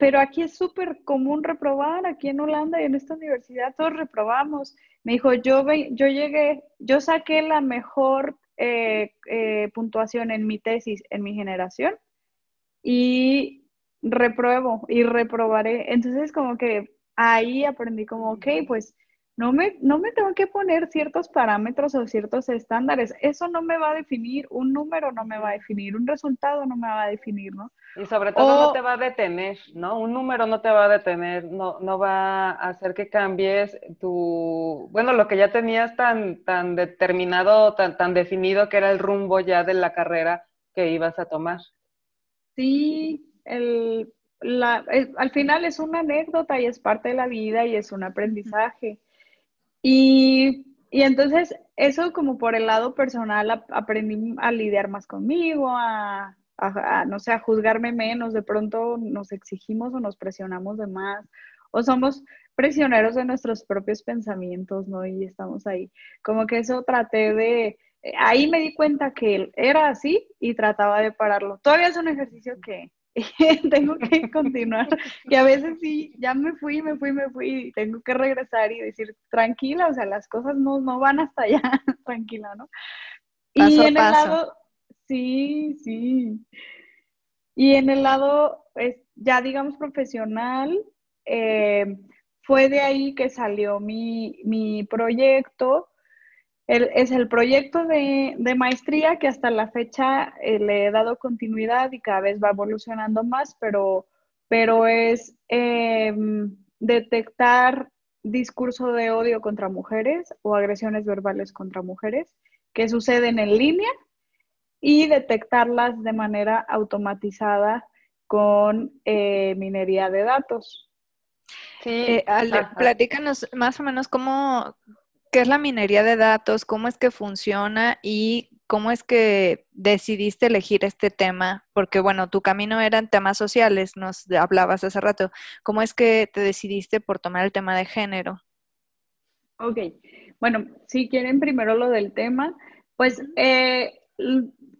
pero aquí es súper común reprobar, aquí en Holanda y en esta universidad todos reprobamos. Me dijo, yo, yo llegué, yo saqué la mejor eh, eh, puntuación en mi tesis, en mi generación, y repruebo y reprobaré. Entonces como que ahí aprendí como, ok, pues no me, no me tengo que poner ciertos parámetros o ciertos estándares. Eso no me va a definir, un número no me va a definir, un resultado no me va a definir, ¿no? Y sobre todo no te va a detener, ¿no? Un número no te va a detener, no, no va a hacer que cambies tu, bueno, lo que ya tenías tan, tan determinado, tan, tan definido que era el rumbo ya de la carrera que ibas a tomar. Sí, el, la, al final es una anécdota y es parte de la vida y es un aprendizaje. Y, entonces eso como por el lado personal aprendí a lidiar más conmigo, a, no sé, a juzgarme menos, de pronto nos exigimos o nos presionamos de más, o somos prisioneros de nuestros propios pensamientos, ¿no? Y estamos ahí. Como que eso traté de, ahí me di cuenta que era así y trataba de pararlo. Todavía es un ejercicio que, *laughs* tengo que continuar. Y a veces sí, ya me fui, me fui, me fui, y tengo que regresar y decir, tranquila, o sea, las cosas no, no van hasta allá, *laughs* tranquila, ¿no? y en el lado, sí, sí. Y en el lado, pues, ya digamos, profesional, eh, fue de ahí que salió mi, mi proyecto es el proyecto de, maestría que hasta la fecha eh, le he dado continuidad y cada vez va evolucionando más, pero, pero es em, detectar discurso de odio contra mujeres o agresiones verbales contra mujeres que suceden en línea y detectarlas de manera automatizada con eh, minería de datos. Sí, eh, platícanos más o menos cómo, ¿Qué es la minería de datos? ¿Cómo es que funciona? ¿Y cómo es que decidiste elegir este tema? Porque, bueno, tu camino era en temas sociales, nos hablabas hace rato. ¿Cómo es que te decidiste por tomar el tema de género? Ok, bueno, si quieren primero lo del tema, pues eh,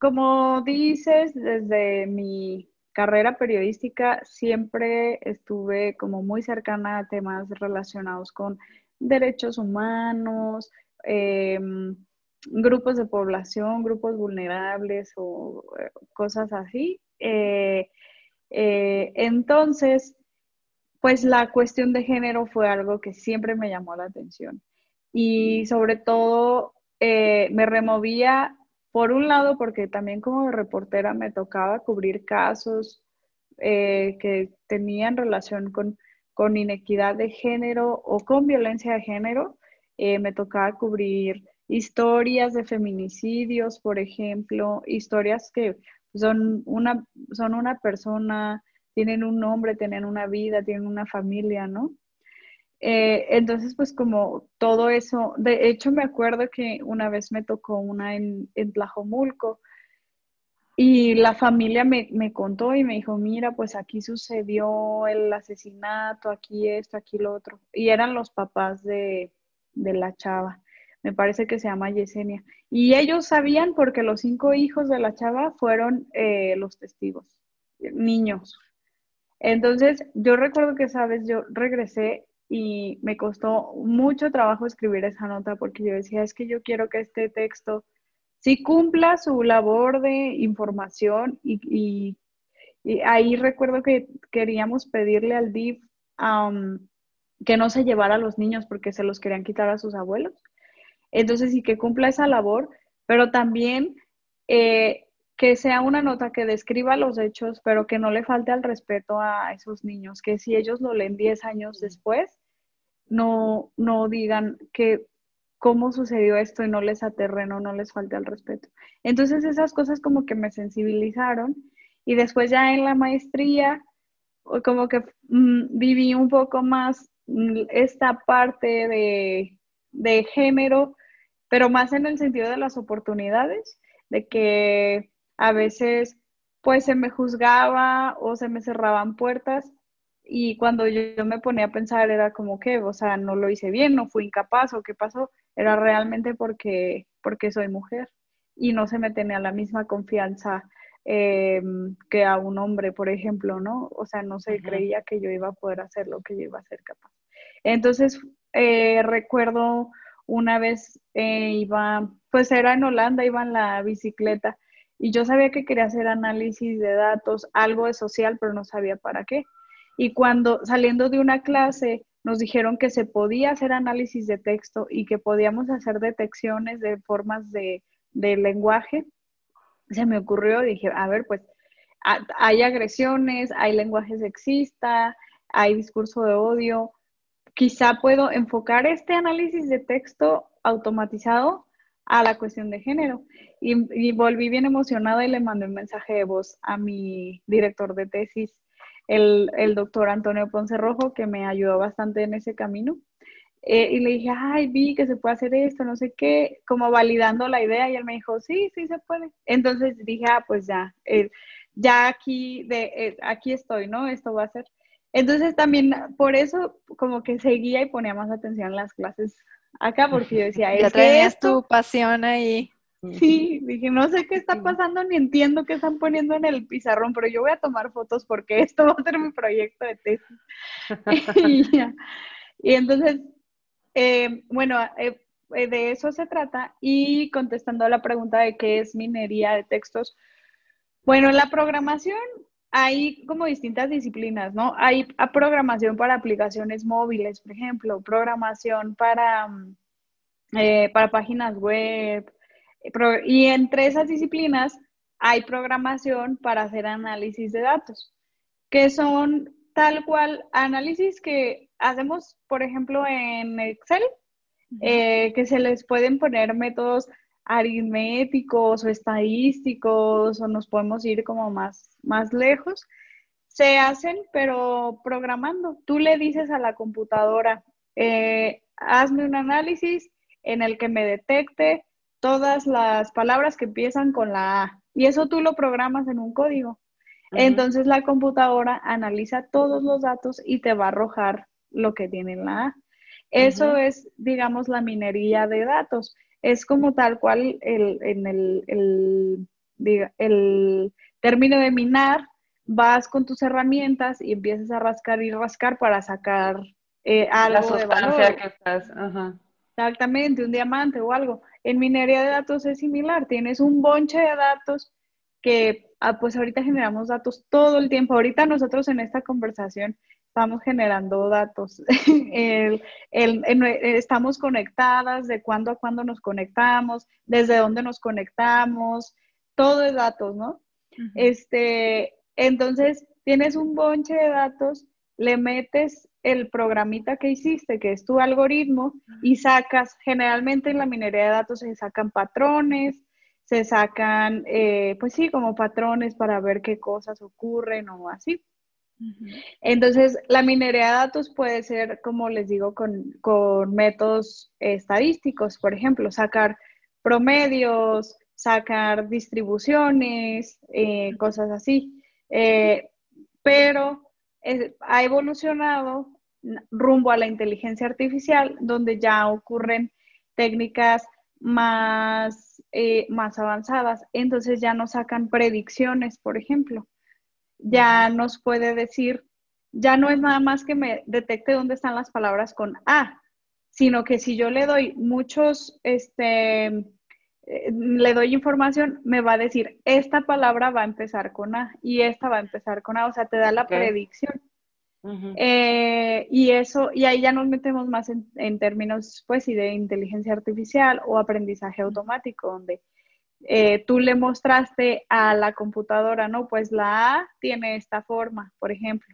como dices, desde mi carrera periodística siempre estuve como muy cercana a temas relacionados con derechos humanos, em, grupos de población, grupos vulnerables o eh, cosas así. Eh, eh, entonces, pues la cuestión de género fue algo que siempre me llamó la atención. Y sobre todo me removía, por un lado, porque también como reportera me tocaba cubrir casos que tenían relación con con inequidad de género o con violencia de género. Eh, me tocaba cubrir historias de feminicidios, por ejemplo, historias que son una, son una persona, tienen un nombre, tienen una vida, tienen una familia, ¿no? Eh, entonces, pues como todo eso, de hecho me acuerdo que una vez me tocó una en, en Tlajomulco, y la familia me, contó y me dijo, mira, pues aquí sucedió el asesinato, aquí esto, aquí lo otro. Y eran los papás de, la chava. Me parece que se llama Yesenia. Y ellos sabían porque los cinco hijos de la chava fueron eh, los testigos, niños. Entonces, yo recuerdo que, sabes, yo regresé y me costó mucho trabajo escribir esa nota porque yo decía, es que yo quiero que este texto sí cumpla su labor de información y, ahí recuerdo que queríamos pedirle al DIF que no se llevara a los niños porque se los querían quitar a sus abuelos. Entonces, sí que cumpla esa labor, pero también eh, que sea una nota que describa los hechos, pero que no le falte al respeto a esos niños, que si ellos lo leen 10 años después, no, no digan que cómo sucedió esto y no les aterreno, no les falte al respeto. Entonces esas cosas como que me sensibilizaron y después ya en la maestría como que mm, viví un poco más mm, esta parte de, de género, pero más en el sentido de las oportunidades, de que a veces pues se me juzgaba o se me cerraban puertas y cuando yo, me ponía a pensar era como que, o sea, no lo hice bien, no fui incapaz o qué pasó, era realmente porque, porque soy mujer y no se me tenía la misma confianza em, que a un hombre, por ejemplo, ¿no? O sea, no se creía que yo iba a poder hacer lo que yo iba a ser capaz. Entonces, eh, recuerdo una vez eh, iba, pues era en Holanda, iba en la bicicleta y yo sabía que quería hacer análisis de datos, algo de social, pero no sabía para qué. Y cuando saliendo de una clase nos dijeron que se podía hacer análisis de texto y que podíamos hacer detecciones de formas de, lenguaje, se me ocurrió, dije, a ver, pues hay agresiones, hay lenguaje sexista, hay discurso de odio, quizá puedo enfocar este análisis de texto automatizado a la cuestión de género. Y, volví bien emocionada y le mandé un mensaje de voz a mi director de tesis, el, doctor Antonio Ponce Rojo, que me ayudó bastante en ese camino. Eh, y le dije, ay, vi que se puede hacer esto, no sé qué, como validando la idea. Y él me dijo, sí, sí se puede. Entonces dije, ah, pues ya, eh, ya aquí, de, eh, aquí estoy, ¿no? Esto va a ser. Entonces también por eso como que seguía y ponía más atención en las clases acá porque yo decía, *laughs* ya traías tu pasión ahí. Sí, dije, no sé qué está pasando ni entiendo qué están poniendo en el pizarrón, pero yo voy a tomar fotos porque *laughs* esto va a ser mi proyecto de tesis. *laughs* *laughs* y, entonces, eh, bueno, eh, eh, de eso se trata. Y contestando a la pregunta de qué es minería de textos, bueno, en la programación hay como distintas disciplinas, ¿no? Hay programación para aplicaciones móviles, por ejemplo, programación para, mm, eh, para páginas web, y entre esas disciplinas hay programación para hacer análisis de datos, que son tal cual análisis que hacemos, por ejemplo, en Excel, eh, que se les pueden poner métodos aritméticos o estadísticos o nos podemos ir como más, más lejos, se hacen pero programando. Tú le dices a la computadora, eh, hazme un análisis en el que me detecte todas las palabras que empiezan con la A y eso tú lo programas en un código. Entonces la computadora analiza todos los datos y te va a arrojar lo que tiene la A. Eso es, digamos, la minería de datos es como tal cual el, en el, el, el término de minar, vas con tus herramientas y empiezas a rascar y rascar para sacar eh, algo de valor. que estás, Exactamente, un diamante o algo. En minería de datos es similar, tienes un bonche de datos que, ah, pues ahorita generamos datos todo el tiempo. Ahorita nosotros en esta conversación estamos generando datos. *laughs* estamos conectadas, de cuándo a cuándo nos conectamos, desde dónde nos conectamos, todo es datos, ¿no? Este, entonces, tienes un bonche de datos, le metes el programita que hiciste, que es tu algoritmo, y sacas, generalmente en la minería de datos se sacan patrones, se sacan, eh, pues sí, como patrones para ver qué cosas ocurren o así. Entonces, la minería de datos puede ser, como les digo, con, métodos estadísticos, por ejemplo, sacar promedios, sacar distribuciones, eh, cosas así. Eh, pero ha evolucionado rumbo a la inteligencia artificial, donde ya ocurren técnicas más, eh, más avanzadas. Entonces ya no sacan predicciones, por ejemplo ya nos puede decir, ya no es nada más que me detecte dónde están las palabras con A, sino que si yo le doy muchos, este, eh, le doy información, me va a decir, esta palabra va a empezar con A y esta va a empezar con A, o sea, te da la predicción. Eh, y eso, y ahí ya nos metemos más en, términos, pues, y de inteligencia artificial o aprendizaje automático, donde eh, tú le mostraste a la computadora, ¿no? Pues la A tiene esta forma, por ejemplo,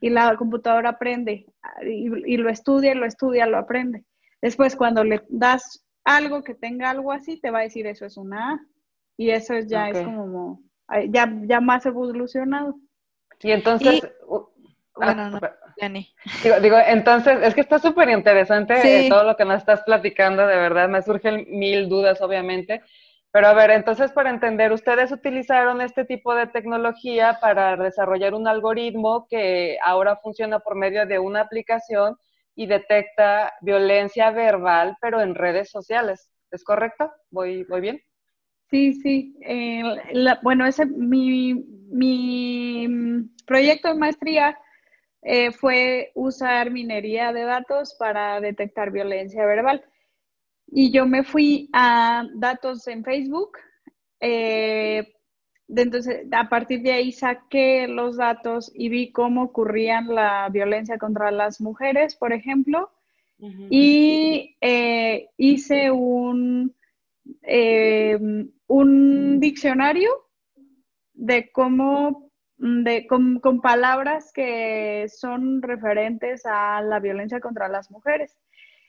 y la computadora aprende y, lo estudia, lo estudia, lo aprende. Después, cuando le das algo que tenga algo así, te va a decir eso es una A, y eso ya es como, ya, ya más evolucionado. Y entonces, bueno, ah, no, Digo, digo, entonces, es que está súper interesante eh, todo lo que nos estás platicando, de verdad, me surgen mil dudas, obviamente. Pero a ver, entonces, para entender, ustedes utilizaron este tipo de tecnología para desarrollar un algoritmo que ahora funciona por medio de una aplicación y detecta violencia verbal, pero en redes sociales. ¿Es correcto? ¿Voy, bien? Sí, sí. Eh, bueno, ese mi, mi proyecto de maestría eh, fue usar minería de datos para detectar violencia verbal. Y yo me fui a datos en Facebook. Eh, entonces, a partir de ahí saqué los datos y vi cómo ocurrían la violencia contra las mujeres, por ejemplo, y eh, hice un, un diccionario de cómo de, con, palabras que son referentes a la violencia contra las mujeres.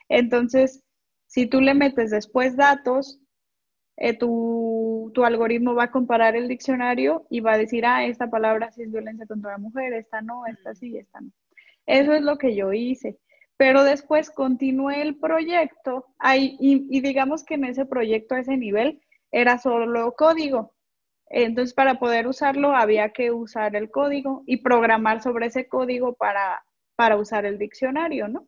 Entonces, si tú le metes después datos, eh, tu, algoritmo va a comparar el diccionario y va a decir, ah, esta palabra sí es violencia contra la mujer, esta no, esta sí, esta no. Eso es lo que yo hice. Pero después continué el proyecto y, y digamos que en ese proyecto, a ese nivel, era solo código. Entonces, para poder usarlo, había que usar el código y programar sobre ese código para, para usar el diccionario, ¿no?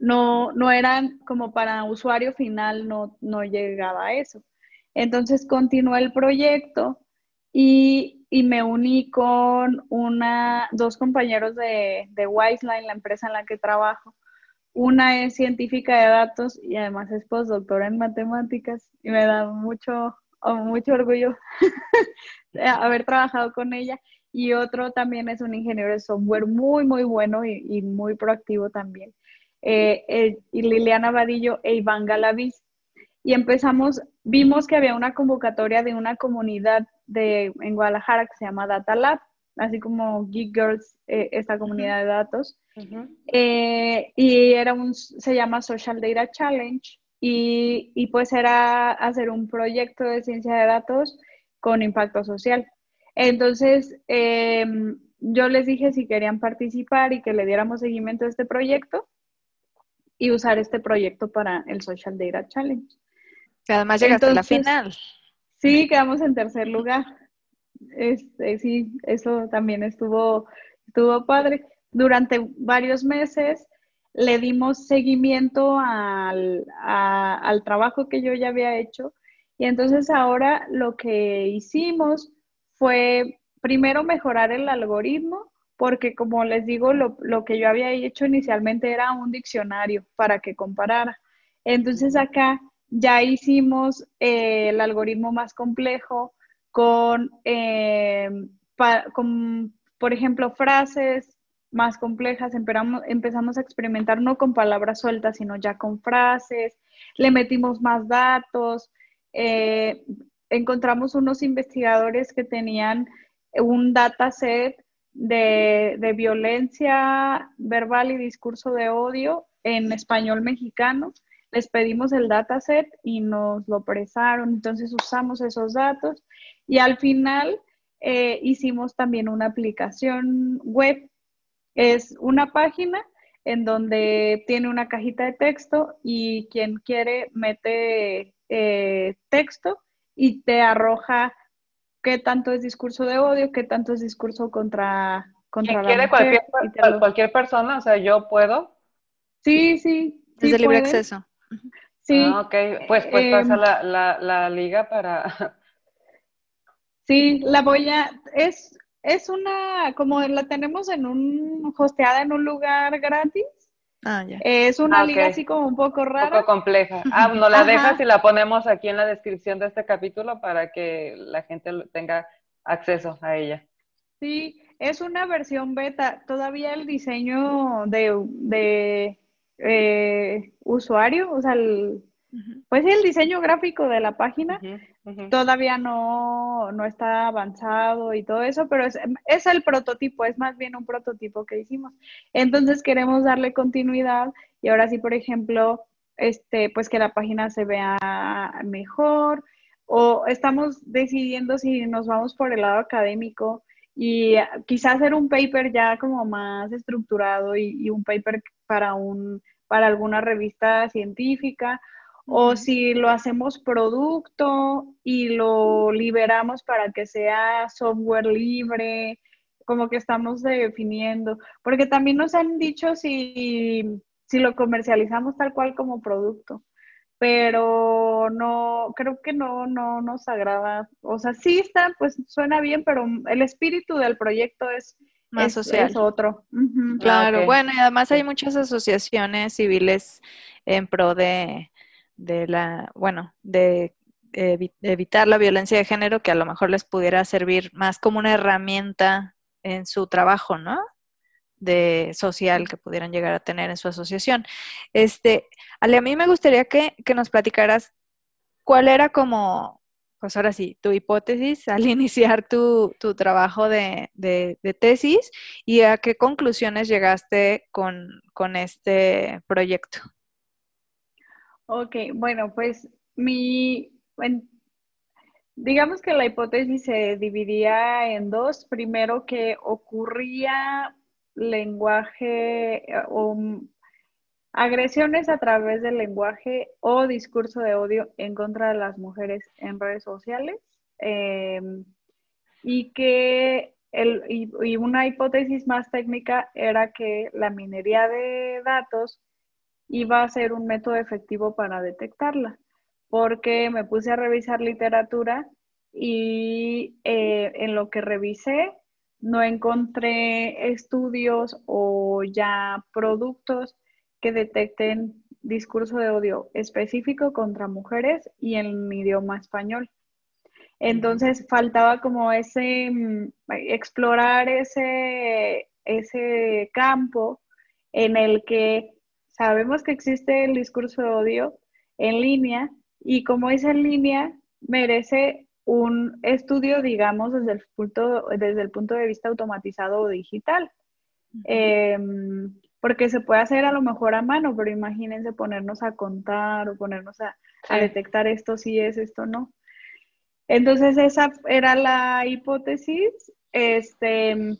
No, no eran como para usuario final, no, no llegaba a eso. Entonces, continué el proyecto y, y, me uní con una, dos compañeros de, de Wiseline, la empresa en la que trabajo. Una es científica de datos y además es postdoctora en matemáticas y me da mucho mucho orgullo *laughs* haber trabajado con ella. Y otro también es un ingeniero de software muy, muy bueno y, muy proactivo también. Eh, y Liliana Vadillo e Iván Galaviz. Y empezamos, vimos que había una convocatoria de una comunidad de, en Guadalajara que se llama Data Lab, así como Geek Girls, eh, esta comunidad de datos. Eh, y era un, se llama Social Data Challenge y, pues era hacer un proyecto de ciencia de datos con impacto social. Entonces, em, yo les dije si querían participar y que le diéramos seguimiento a este proyecto y usar este proyecto para el Social Data Challenge. Que además llegaste a la final. Sí, quedamos en tercer lugar. Este, sí, eso también estuvo, estuvo padre. Durante varios meses le dimos seguimiento al, al trabajo que yo ya había hecho y entonces ahora lo que hicimos fue primero mejorar el algoritmo, porque como les digo, lo, lo, que yo había hecho inicialmente era un diccionario para que comparara. Entonces acá ya hicimos eh, el algoritmo más complejo con, eh, con, por ejemplo, frases más complejas, empezamos, a experimentar no con palabras sueltas, sino ya con frases, le metimos más datos, eh, encontramos unos investigadores que tenían un dataset de, violencia verbal y discurso de odio en español mexicano. Les pedimos el dataset y nos lo presaron, entonces usamos esos datos y al final eh, hicimos también una aplicación web es una página en donde tiene una cajita de texto y quien quiere mete eh, texto y te arroja qué tanto es discurso de odio, qué tanto es discurso contra, contra la quiere cualquier, cualquier persona, o sea, yo puedo. Sí, sí. Desde de libre acceso. Sí. Ah, ok, pues, pues pasa em, la, la, la liga para... *laughs* Sí, la voy a... Es, es una, como la tenemos en un, hosteada en un lugar gratis. Ah, ya. Es una ah, liga así como un poco rara. Un poco compleja. *laughs* Ah, no la dejas y la ponemos aquí en la descripción de este capítulo para que la gente tenga acceso a ella. Sí, Es una versión beta. Todavía el diseño de, eh, usuario, o sea, el, pues el diseño gráfico de la página todavía no, no, está avanzado y todo eso, pero es, es, el prototipo, es más bien un prototipo que hicimos. Entonces queremos darle continuidad y ahora sí, por ejemplo, este, pues que la página se vea mejor o estamos decidiendo si nos vamos por el lado académico y quizás hacer un paper ya como más estructurado y, un paper para un para alguna revista científica o si lo hacemos producto y lo liberamos para que sea software libre, como que estamos definiendo, porque también nos han dicho si, si lo comercializamos tal cual como producto, pero no, creo que no, no nos agrada, o sea, sí está, pues suena bien, pero el espíritu del proyecto es más social. Es otro. Claro, bueno, y además hay muchas asociaciones civiles en pro de de la, bueno, de, evitar la violencia de género que a lo mejor les pudiera servir más como una herramienta en su trabajo, ¿no? de social que pudieran llegar a tener en su asociación. Este, Ale, a mí me gustaría que, nos platicaras cuál era como, pues ahora sí, tu hipótesis al *laughs* iniciar tu, trabajo de, tesis y a qué conclusiones llegaste con, con este proyecto. Ok, bueno, pues mi, digamos que la hipótesis se dividía en dos. Primero, que ocurría lenguaje eh, o agresiones a través del lenguaje o discurso de odio en contra de las mujeres en redes sociales. Em, y que el, y una hipótesis más técnica era que la minería de datos iba a ser un método efectivo para detectarla, porque me puse a revisar literatura y eh, en lo que revisé no encontré estudios o ya productos que detecten discurso de odio específico contra mujeres y en idioma español. Entonces faltaba como ese, mm, explorar ese, ese campo en el que sabemos que existe el discurso de odio en línea y como es en línea, merece un estudio, digamos, desde el punto, desde el punto de vista automatizado o digital. Em, porque se puede hacer a lo mejor a mano, pero imagínense ponernos a contar o ponernos a, a detectar esto sí es, esto no. Entonces esa era la hipótesis, este,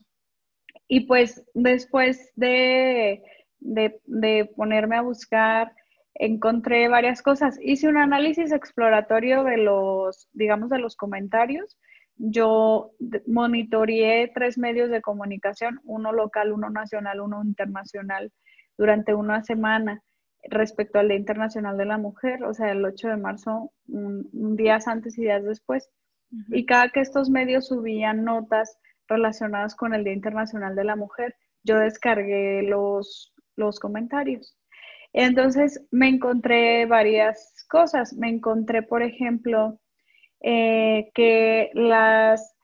y pues después de de, ponerme a buscar, encontré varias cosas. Hice un análisis exploratorio de los, digamos, de los comentarios. Yo monitoreé tres medios de comunicación, uno local, uno nacional, uno internacional, durante una semana respecto al Día Internacional de la Mujer, o sea, el 8 de marzo, un, días antes y días después. Y cada que estos medios subían notas relacionadas con el Día Internacional de la Mujer, yo descargué los, los comentarios. Entonces me encontré varias cosas. Me encontré, por ejemplo, eh, que las,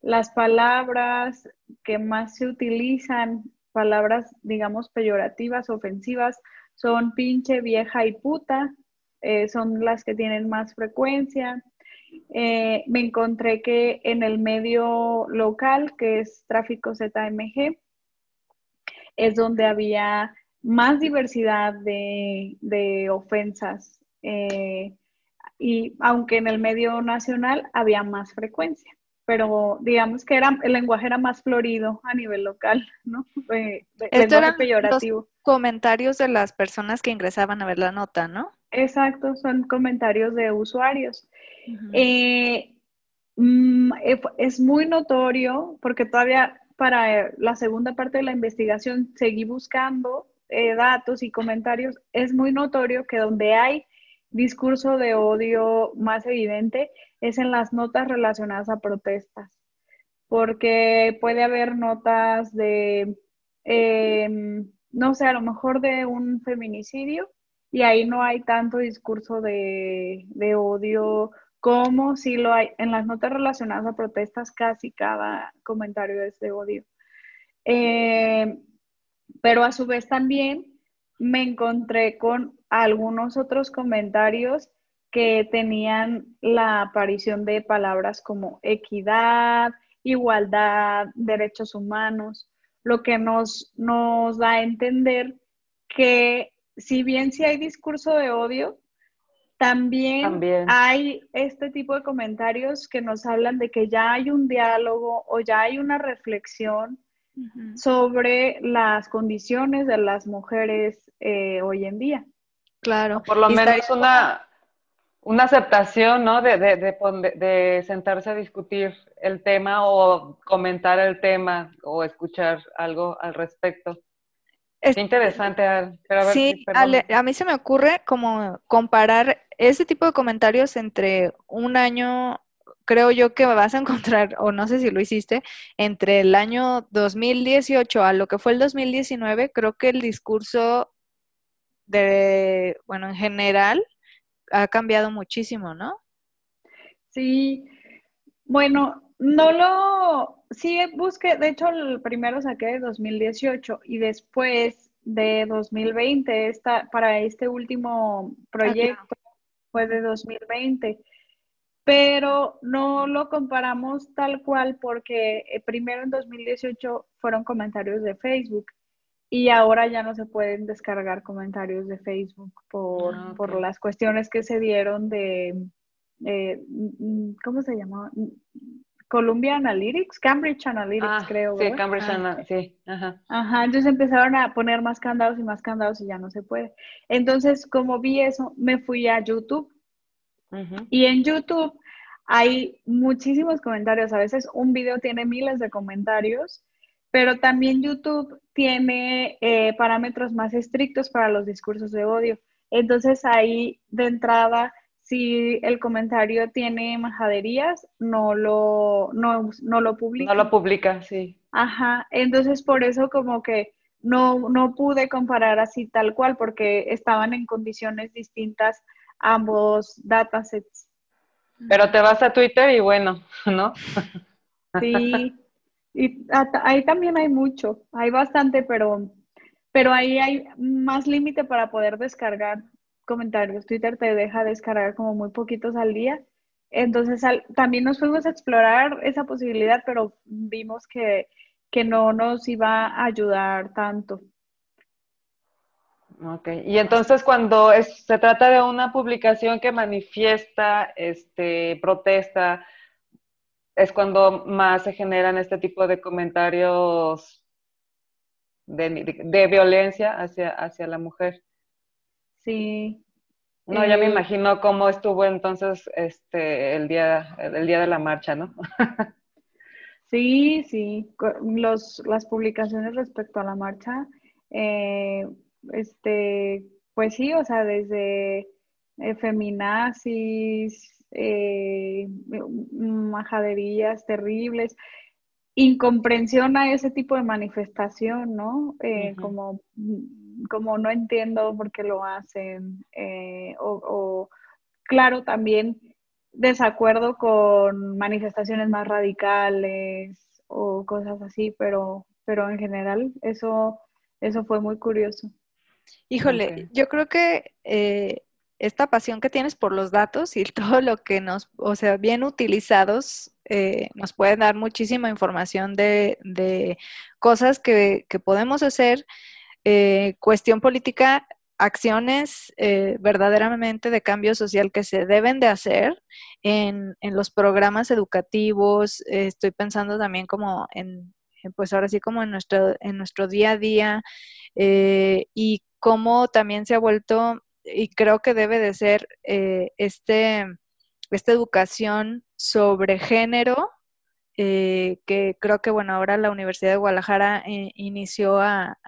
las palabras que más se utilizan, palabras, digamos, peyorativas, ofensivas, son pinche, vieja y puta, eh, son las que tienen más frecuencia. Eh, me encontré que en el medio local, que es tráfico ZMG, es donde había más diversidad de, ofensas. Eh, y aunque en el medio nacional había más frecuencia, pero digamos que era, el lenguaje era más florido a nivel local, ¿no? De, Esto eran peyorativo. comentarios de las personas que ingresaban a ver la nota, ¿no? Exacto, son comentarios de usuarios. Eh, mm, eh, es muy notorio porque todavía para la segunda parte de la investigación seguí buscando eh, datos y comentarios, es muy notorio que donde hay discurso de odio más evidente es en las notas relacionadas a protestas, porque puede haber notas de, em, no sé, a lo mejor de un feminicidio y ahí no hay tanto discurso de, odio como si lo hay en las notas relacionadas a protestas, casi cada comentario es de odio. Eh, pero a su vez también me encontré con algunos otros comentarios que tenían la aparición de palabras como equidad, igualdad, derechos humanos, lo que nos, nos da a entender que si bien sí hay discurso de odio, también, hay este tipo de comentarios que nos hablan de que ya hay un diálogo o ya hay una reflexión sobre las condiciones de las mujeres eh, hoy en día. Claro. Por lo menos una, una aceptación, ¿no? De, de, de, sentarse a discutir el tema o comentar el tema o escuchar algo al respecto. Es interesante. sí, a mí se me ocurre como comparar ese tipo de comentarios entre un año, creo yo que vas a encontrar, o no sé si lo hiciste, entre el año 2018 a lo que fue el 2019, creo que el discurso de, bueno, en general, ha cambiado muchísimo, ¿no? Sí, bueno, no lo, sí busqué, de hecho el primero saqué de 2018 y después de 2020, esta, para este último proyecto fue de 2020, pero no lo comparamos tal cual porque eh, primero en 2018 fueron comentarios de Facebook y ahora ya no se pueden descargar comentarios de Facebook por, ah, por las cuestiones que se dieron de, eh, ¿cómo se llama? Columbia Analytics, Cambridge Analytics, ah, creo. Sí, Cambridge Analytics, sí. Ajá. Ajá, entonces empezaron a poner más candados y más candados y ya no se puede. Entonces, como vi eso, me fui a YouTube. Y en YouTube hay muchísimos comentarios. A veces un video tiene miles de comentarios, pero también YouTube tiene eh, parámetros más estrictos para los discursos de odio. Entonces ahí de entrada si el comentario tiene majaderías, no lo, no, lo publica. No lo publica, sí. Ajá, entonces por eso como que no, no pude comparar así tal cual, porque estaban en condiciones distintas ambos datasets. Pero te vas a Twitter y bueno, ¿no? Sí, *laughs* y ahí también hay mucho, hay bastante, pero, pero ahí hay más límite para poder descargar comentarios. Twitter te deja descargar como muy poquitos al día. Entonces también nos fuimos a explorar esa posibilidad, pero vimos que, no nos iba a ayudar tanto. Ok, y entonces cuando se trata de una publicación que manifiesta este, protesta, es cuando más se generan este tipo de comentarios de, violencia hacia, hacia la mujer. Sí. No, ya me eh, imagino cómo estuvo entonces este el día, el día de la marcha, ¿no? *laughs* sí, sí. Los, las publicaciones respecto a la marcha, eh, este, pues sí, o sea, desde eh, feminazis, eh, majaderías terribles, incomprensión a ese tipo de manifestación, ¿no? Como como no entiendo por qué lo hacen, eh, o, claro, también desacuerdo con manifestaciones más radicales o cosas así, pero, pero en general eso, eso fue muy curioso. Híjole, yo creo que eh, esta pasión que tienes por los datos y *laughs* todo lo que nos, o sea, bien utilizados, eh, nos puede dar muchísima información de, de cosas que, que podemos hacer eh, cuestión política, acciones eh, verdaderamente de cambio social que se deben de hacer en, los programas educativos. Eh, estoy pensando también como en, pues ahora sí como en nuestro, en nuestro día a día y cómo también se ha vuelto, y creo que debe de ser este, esta educación sobre género que creo que, bueno, ahora la Universidad de Guadalajara inició a,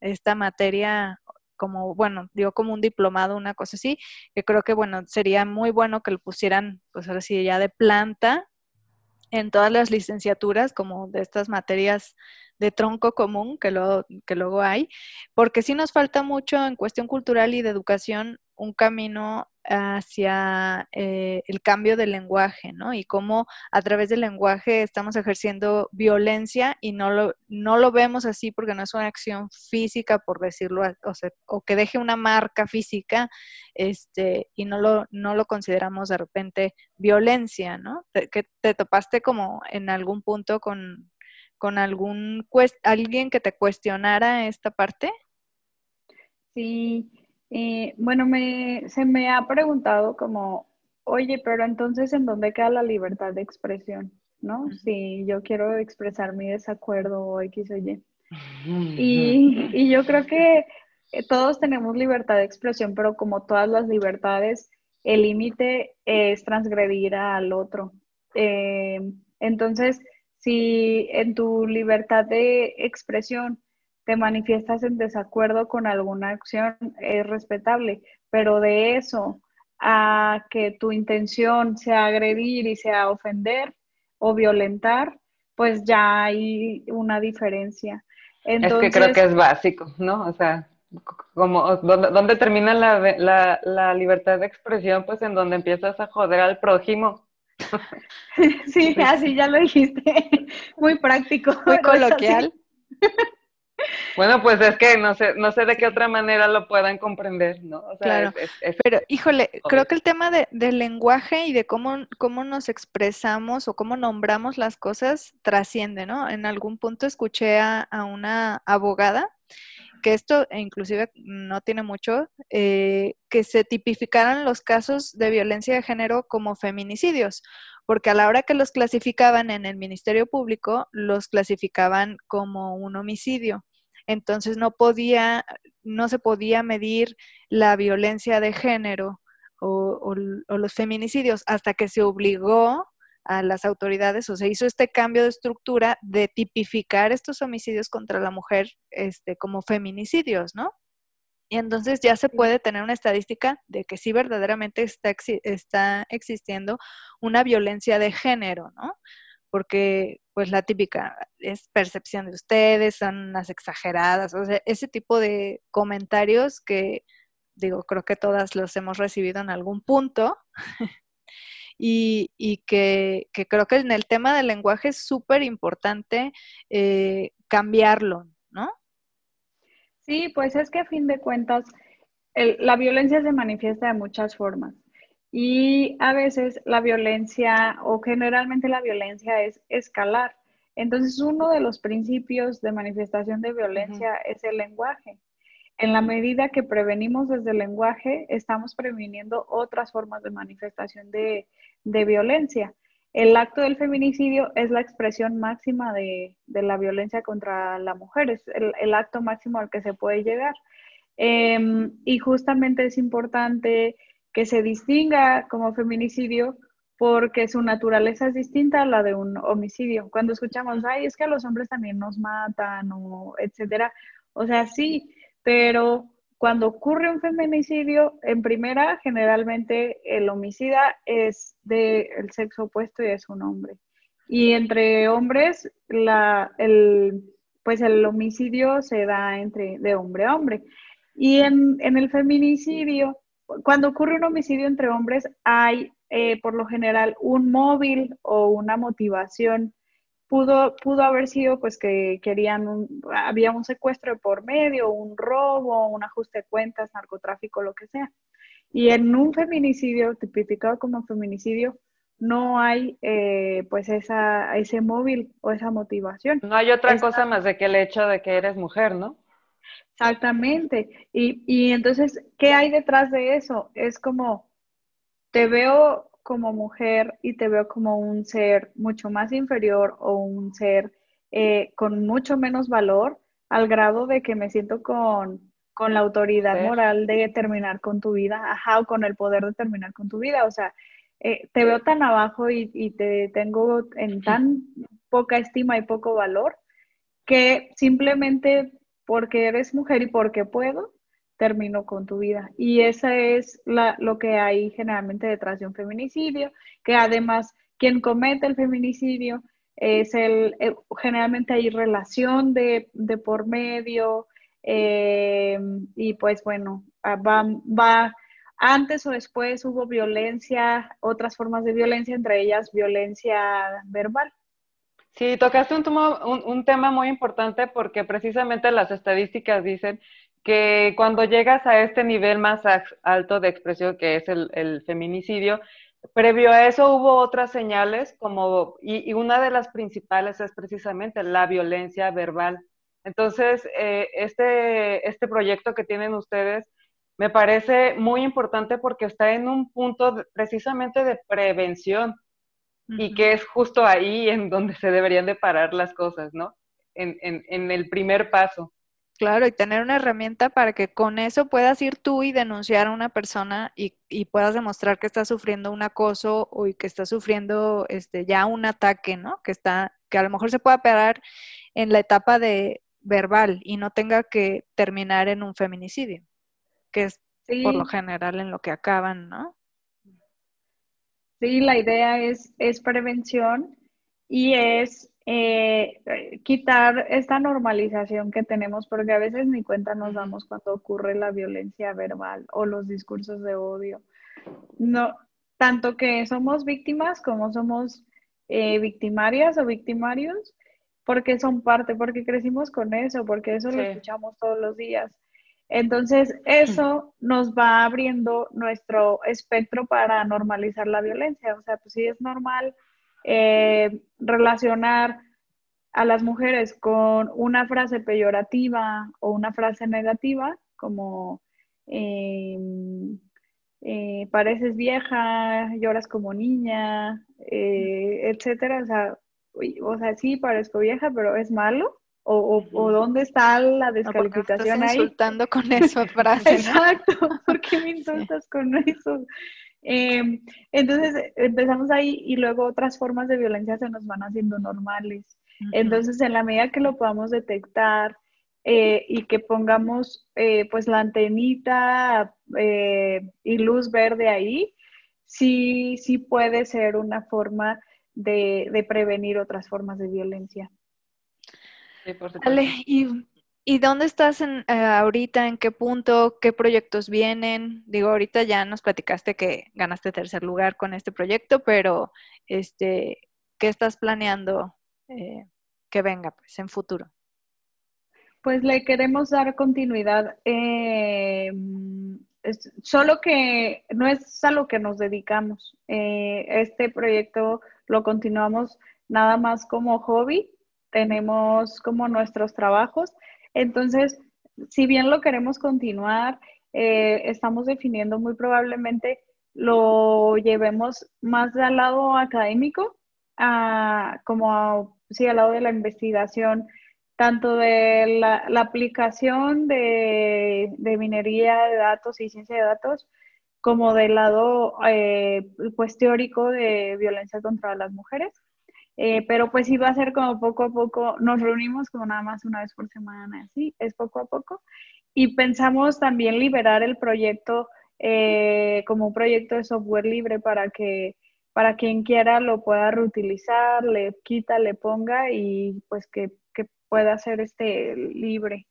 esta materia como, bueno, dio como un diplomado, una cosa así, que creo que, bueno, sería muy bueno que lo pusieran, pues ahora sí, ya de planta en todas las licenciaturas, como de estas materias de tronco común que, lo, que luego hay, porque sí nos falta mucho en cuestión cultural y de educación un camino hacia eh, el cambio del lenguaje, ¿no? Y cómo a través del lenguaje estamos ejerciendo violencia y no lo, no lo vemos así porque no es una acción física, por decirlo, o, o que deje una marca física, este, y no lo, no lo consideramos de repente violencia, ¿no? que te topaste como en algún punto con, con algún alguien que te cuestionara esta parte? Sí, eh, bueno, me, se me ha preguntado como, oye, pero entonces, ¿en dónde queda la libertad de expresión? ¿No? Si yo quiero expresar mi desacuerdo o X o Y. Y, y yo creo que todos tenemos libertad de expresión, pero como todas las libertades, el límite es transgredir al otro. Eh, entonces, si en tu libertad de expresión te manifiestas en desacuerdo con alguna acción, es respetable, pero de eso a que tu intención sea agredir y sea ofender o violentar, pues ya hay una diferencia. es que creo que es básico, ¿no? O sea, como ¿dónde, termina la, la, libertad de expresión? Pues en donde empiezas a joder al prójimo. *laughs* Sí, así ya lo dijiste. *laughs* Muy práctico. Muy *laughs* coloquial. Bueno, pues es que no sé, no sé de qué otra manera lo puedan comprender, ¿no? claro. Pero, híjole, creo que el tema de, del lenguaje y de cómo, cómo nos expresamos o cómo nombramos las cosas trasciende, ¿no? En algún punto escuché a, a una abogada que esto inclusive no tiene mucho, eh, que se tipificaran los casos de violencia de género como feminicidios, porque a la hora que los clasificaban en el Ministerio Público, los clasificaban como un homicidio. Entonces no podía, no se podía medir la violencia de género o los feminicidios hasta que se obligó a las autoridades o se hizo este cambio de estructura de tipificar estos homicidios contra la mujer este, como feminicidios, ¿no? Y entonces ya se puede tener una estadística de que sí verdaderamente está, está existiendo una violencia de género, ¿no? Porque pues la típica es percepción de ustedes, son unas exageradas, o sea, ese tipo de comentarios que digo, creo que todas los hemos recibido en algún punto, *laughs* y, y que, creo que en el tema del lenguaje es súper importante eh, cambiarlo, ¿no? Sí, pues es que a fin de cuentas la violencia se manifiesta de muchas formas y a veces la violencia o generalmente la violencia es escalar. Entonces uno de los principios de manifestación de violencia es el lenguaje. En la medida que prevenimos desde el lenguaje, estamos previniendo otras formas de manifestación de, violencia. El acto del feminicidio es la expresión máxima de, la violencia contra la mujer, es el, acto máximo al que se puede llegar. Em, y justamente es importante que se distinga como feminicidio porque su naturaleza es distinta a la de un homicidio. Cuando escuchamos, ay, es que a los hombres también nos matan o etcétera, o sea, sí, pero cuando ocurre un feminicidio, en primera, generalmente el homicida es del sexo opuesto y es un hombre. Y entre hombres, el, pues el homicidio se da entre, de hombre a hombre. Y en, el feminicidio, cuando ocurre un homicidio entre hombres, hay eh, por lo general un móvil o una motivación pudo, pudo haber sido pues que querían, un, había un secuestro por medio, un robo, un ajuste de cuentas, narcotráfico, lo que sea. Y en un feminicidio, tipificado como feminicidio, no hay eh, pues esa, ese móvil o esa motivación. No hay otra cosa más de que el hecho de que eres mujer, ¿no? Exactamente. Y, y entonces, ¿qué hay detrás de eso? Es como, te veo como mujer y te veo como un ser mucho más inferior o un ser eh, con mucho menos valor al grado de que me siento con, la autoridad moral de terminar con tu vida, ajá, o con el poder de terminar con tu vida. O sea, eh, te veo tan abajo y, y, te tengo en tan poca estima y poco valor que simplemente porque eres mujer y porque puedo, terminó con tu vida. Y esa es la, lo que hay generalmente detrás de un feminicidio, que además quien comete el feminicidio es el, eh, generalmente hay relación de, por medio eh, y pues bueno, ah, va, va antes o después hubo violencia, otras formas de violencia, entre ellas violencia verbal. Sí, tocaste un, un, tema muy importante porque precisamente las estadísticas dicen que cuando llegas a este nivel más alto de expresión que es el, feminicidio, previo a eso hubo otras señales como, y, una de las principales es precisamente la violencia verbal. Entonces, eh, este, este proyecto que tienen ustedes me parece muy importante porque está en un punto precisamente de prevención y que es justo ahí en donde se deberían de parar las cosas, ¿no? En, en, en, el primer paso. Claro, y tener una herramienta para que con eso puedas ir tú y denunciar a una persona y, y puedas demostrar que está sufriendo un acoso o que está sufriendo este, ya un ataque, ¿no? Que está, que a lo mejor se pueda parar en la etapa de verbal y no tenga que terminar en un feminicidio que es por lo general en lo que acaban, ¿no? Sí, la idea es, es prevención y es eh, quitar esta normalización que tenemos, porque a veces ni cuenta nos damos cuando ocurre la violencia verbal o los discursos de odio. No, tanto que somos víctimas como somos eh, victimarias o victimarios, porque son parte, porque crecimos con eso, porque eso lo escuchamos todos los días. Entonces, eso nos va abriendo nuestro espectro para normalizar la violencia. O sea, pues sí es normal eh, relacionar a las mujeres con una frase peyorativa o una frase negativa, como em, eh, pareces vieja, lloras como niña, eh, etcétera. O sea, o sea, sí parezco vieja, pero es malo. O, o, dónde está la descalificación no, estás insultando con esa frase. *laughs* Exacto, ¿por qué me insultas con eso? Em, entonces empezamos ahí y luego otras formas de violencia se nos van haciendo normales. Entonces, en la medida que lo podamos detectar eh, y que pongamos eh, pues la antenita eh, y luz verde ahí, sí, sí puede ser una forma de, de prevenir otras formas de violencia. ¿y, dónde estás en, eh, ahorita? ¿En qué punto? ¿Qué proyectos vienen? Digo, ahorita ya nos platicaste que ganaste tercer lugar con este proyecto, pero este, ¿qué estás planeando eh, que venga pues, en futuro? Pues le queremos dar continuidad. Eh, solo que no es a lo que nos dedicamos. este proyecto lo continuamos nada más como hobby tenemos como nuestros trabajos. Entonces, si bien lo queremos continuar, eh, estamos definiendo muy probablemente lo llevemos más al lado académico, como sí, al lado de la investigación, tanto de la, aplicación de, minería de datos y ciencia de datos, como del lado eh, pues teórico de violencia contra las mujeres. Eh, pero pues sí va a ser como poco a poco, nos reunimos como nada más una vez por semana, así, es poco a poco. Y pensamos también liberar el proyecto eh, como un proyecto de software libre para que para quien quiera lo pueda reutilizar, le quita, le ponga y pues que, que pueda ser este libre.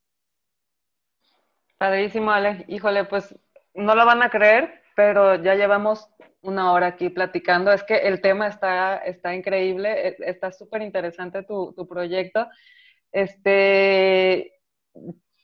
Padrísimo, Alex. Híjole, pues no lo van a creer, pero ya llevamos una hora aquí platicando. Es que el tema está, está increíble, e, está súper interesante tu, tu, proyecto. Este,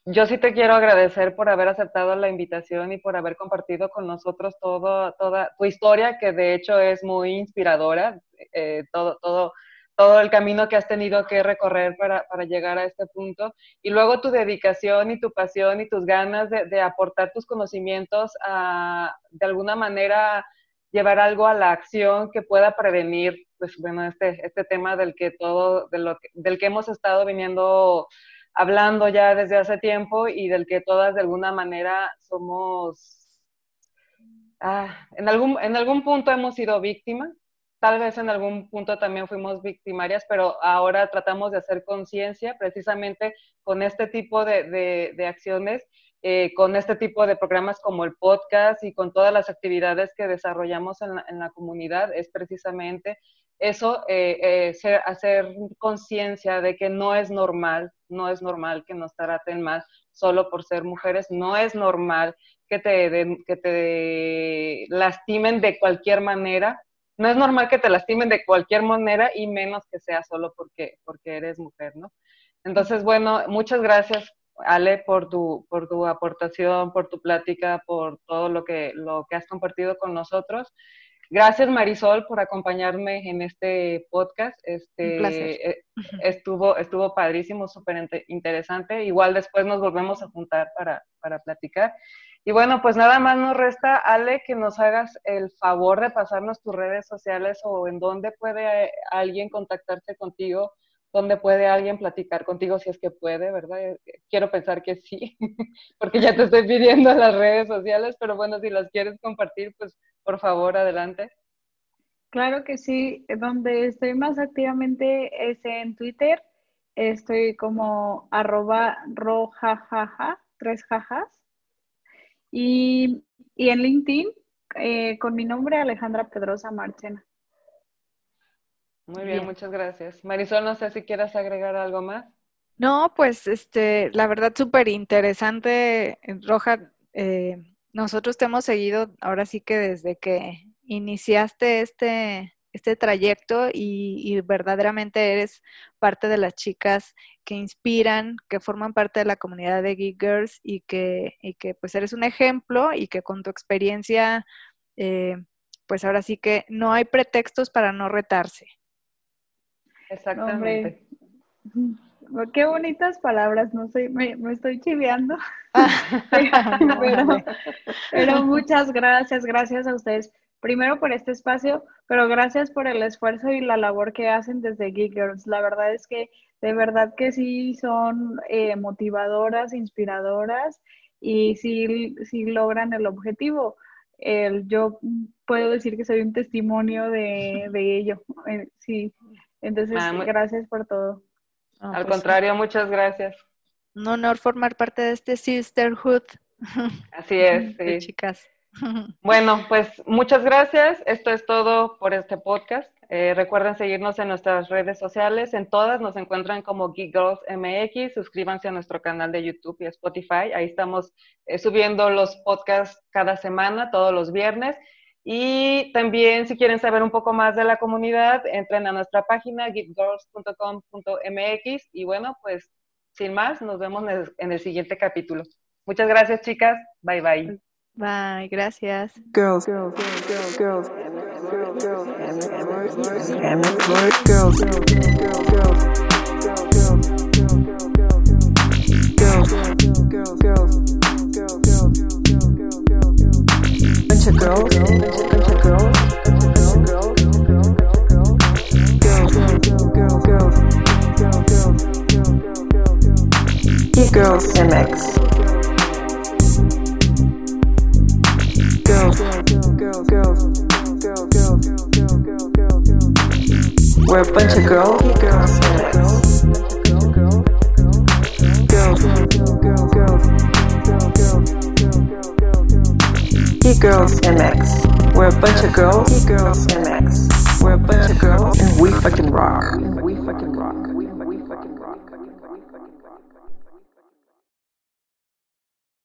yo sí te quiero agradecer por haber aceptado la invitación y por haber compartido con nosotros todo, toda tu historia, que de hecho es muy inspiradora, eh, todo, todo, todo el camino que has tenido que recorrer para, para, llegar a este punto. Y luego tu dedicación y tu pasión y tus ganas de, de aportar tus conocimientos a, de alguna manera, llevar algo a la acción que pueda prevenir, pues bueno, este, este tema del que todo, de lo del que hemos estado viniendo hablando ya desde hace tiempo y del que todas de alguna manera somos, ah, en, algún, en algún punto hemos sido víctimas, tal vez en algún punto también fuimos victimarias, pero ahora tratamos de hacer conciencia precisamente con este tipo de, de, de acciones eh, con este tipo de programas como el podcast y con todas las actividades que desarrollamos en la, comunidad, es precisamente eso, eh, eh, hacer conciencia de que no es normal, no es normal que nos traten mal solo por ser mujeres. No es normal que te, que te lastimen de cualquier manera. No es normal que te lastimen de cualquier manera y menos que sea solo porque, porque eres mujer, ¿no? Entonces, bueno, muchas gracias, Ale, por tu, por tu aportación, por tu plática, por todo lo que, lo que has compartido con nosotros. Gracias Marisol por acompañarme en este podcast. Este, eh, estuvo, estuvo padrísimo, súper interesante. Igual después nos volvemos a juntar para, para platicar. Y bueno, pues nada más nos resta, Ale, que nos hagas el favor de pasarnos tus redes sociales o en dónde puede alguien contactarse contigo dónde puede alguien platicar contigo si es que puede, ¿verdad? Eh, quiero pensar que sí, *laughs* porque ya te estoy pidiendo las redes sociales, pero bueno, si las quieres compartir, pues por favor, adelante. Claro que sí, donde estoy más activamente es en Twitter, estoy como arroba rojajaja, tres jajas, y, en LinkedIn eh, con mi nombre Alejandra Pedrosa Marchena. Muy bien, muchas gracias. Marisol, no sé si quieras agregar algo más. No, pues este, la verdad súper interesante, Roja. Eh, nosotros te hemos seguido ahora sí que desde que iniciaste este, este trayecto y, verdaderamente eres parte de las chicas que inspiran, que forman parte de la comunidad de Geek Girls y que, y que pues eres un ejemplo y que con tu experiencia, eh, pues ahora sí que no hay pretextos para no retarse. Exactamente. Qué bonitas palabras, no sé, me, estoy chiveando. *laughs* *laughs* pero, muchas gracias, gracias a ustedes. Primero por este espacio, pero gracias por el esfuerzo y la labor que hacen desde Geek Girls. La verdad es que de verdad que sí son eh, motivadoras, inspiradoras y sí, sí logran el objetivo. yo puedo decir que soy un testimonio de, de ello. Eh, sí, entonces, ah, gracias por todo. Al pues contrario, muchas gracias. Un honor formar parte de este Sisterhood. Así es, *laughs* sí. chicas. *laughs* Bueno, pues muchas gracias. Esto es todo por este podcast. Eh, recuerden seguirnos en nuestras redes sociales. En todas nos encuentran como Geek Girls MX. Suscríbanse a nuestro canal de YouTube y Spotify. Ahí estamos eh, subiendo los podcasts cada semana, todos los viernes. Y también si quieren saber un poco más de la comunidad, entren a nuestra página gitgirls.com.mx y bueno, pues sin más, nos vemos en el, siguiente capítulo. Muchas gracias chicas, bye bye. Bye, gracias. girls, bunch of girls, bunch of girls, girls, girls, girls, girls, MX. Girls, girls, girls, girls, girls, We're a bunch of girls, girls, MX. Girls, girls, girls. He Girls MX. We're a bunch of girls. He Girls MX. We're a bunch of girls, and we fucking rock. And we fucking rock.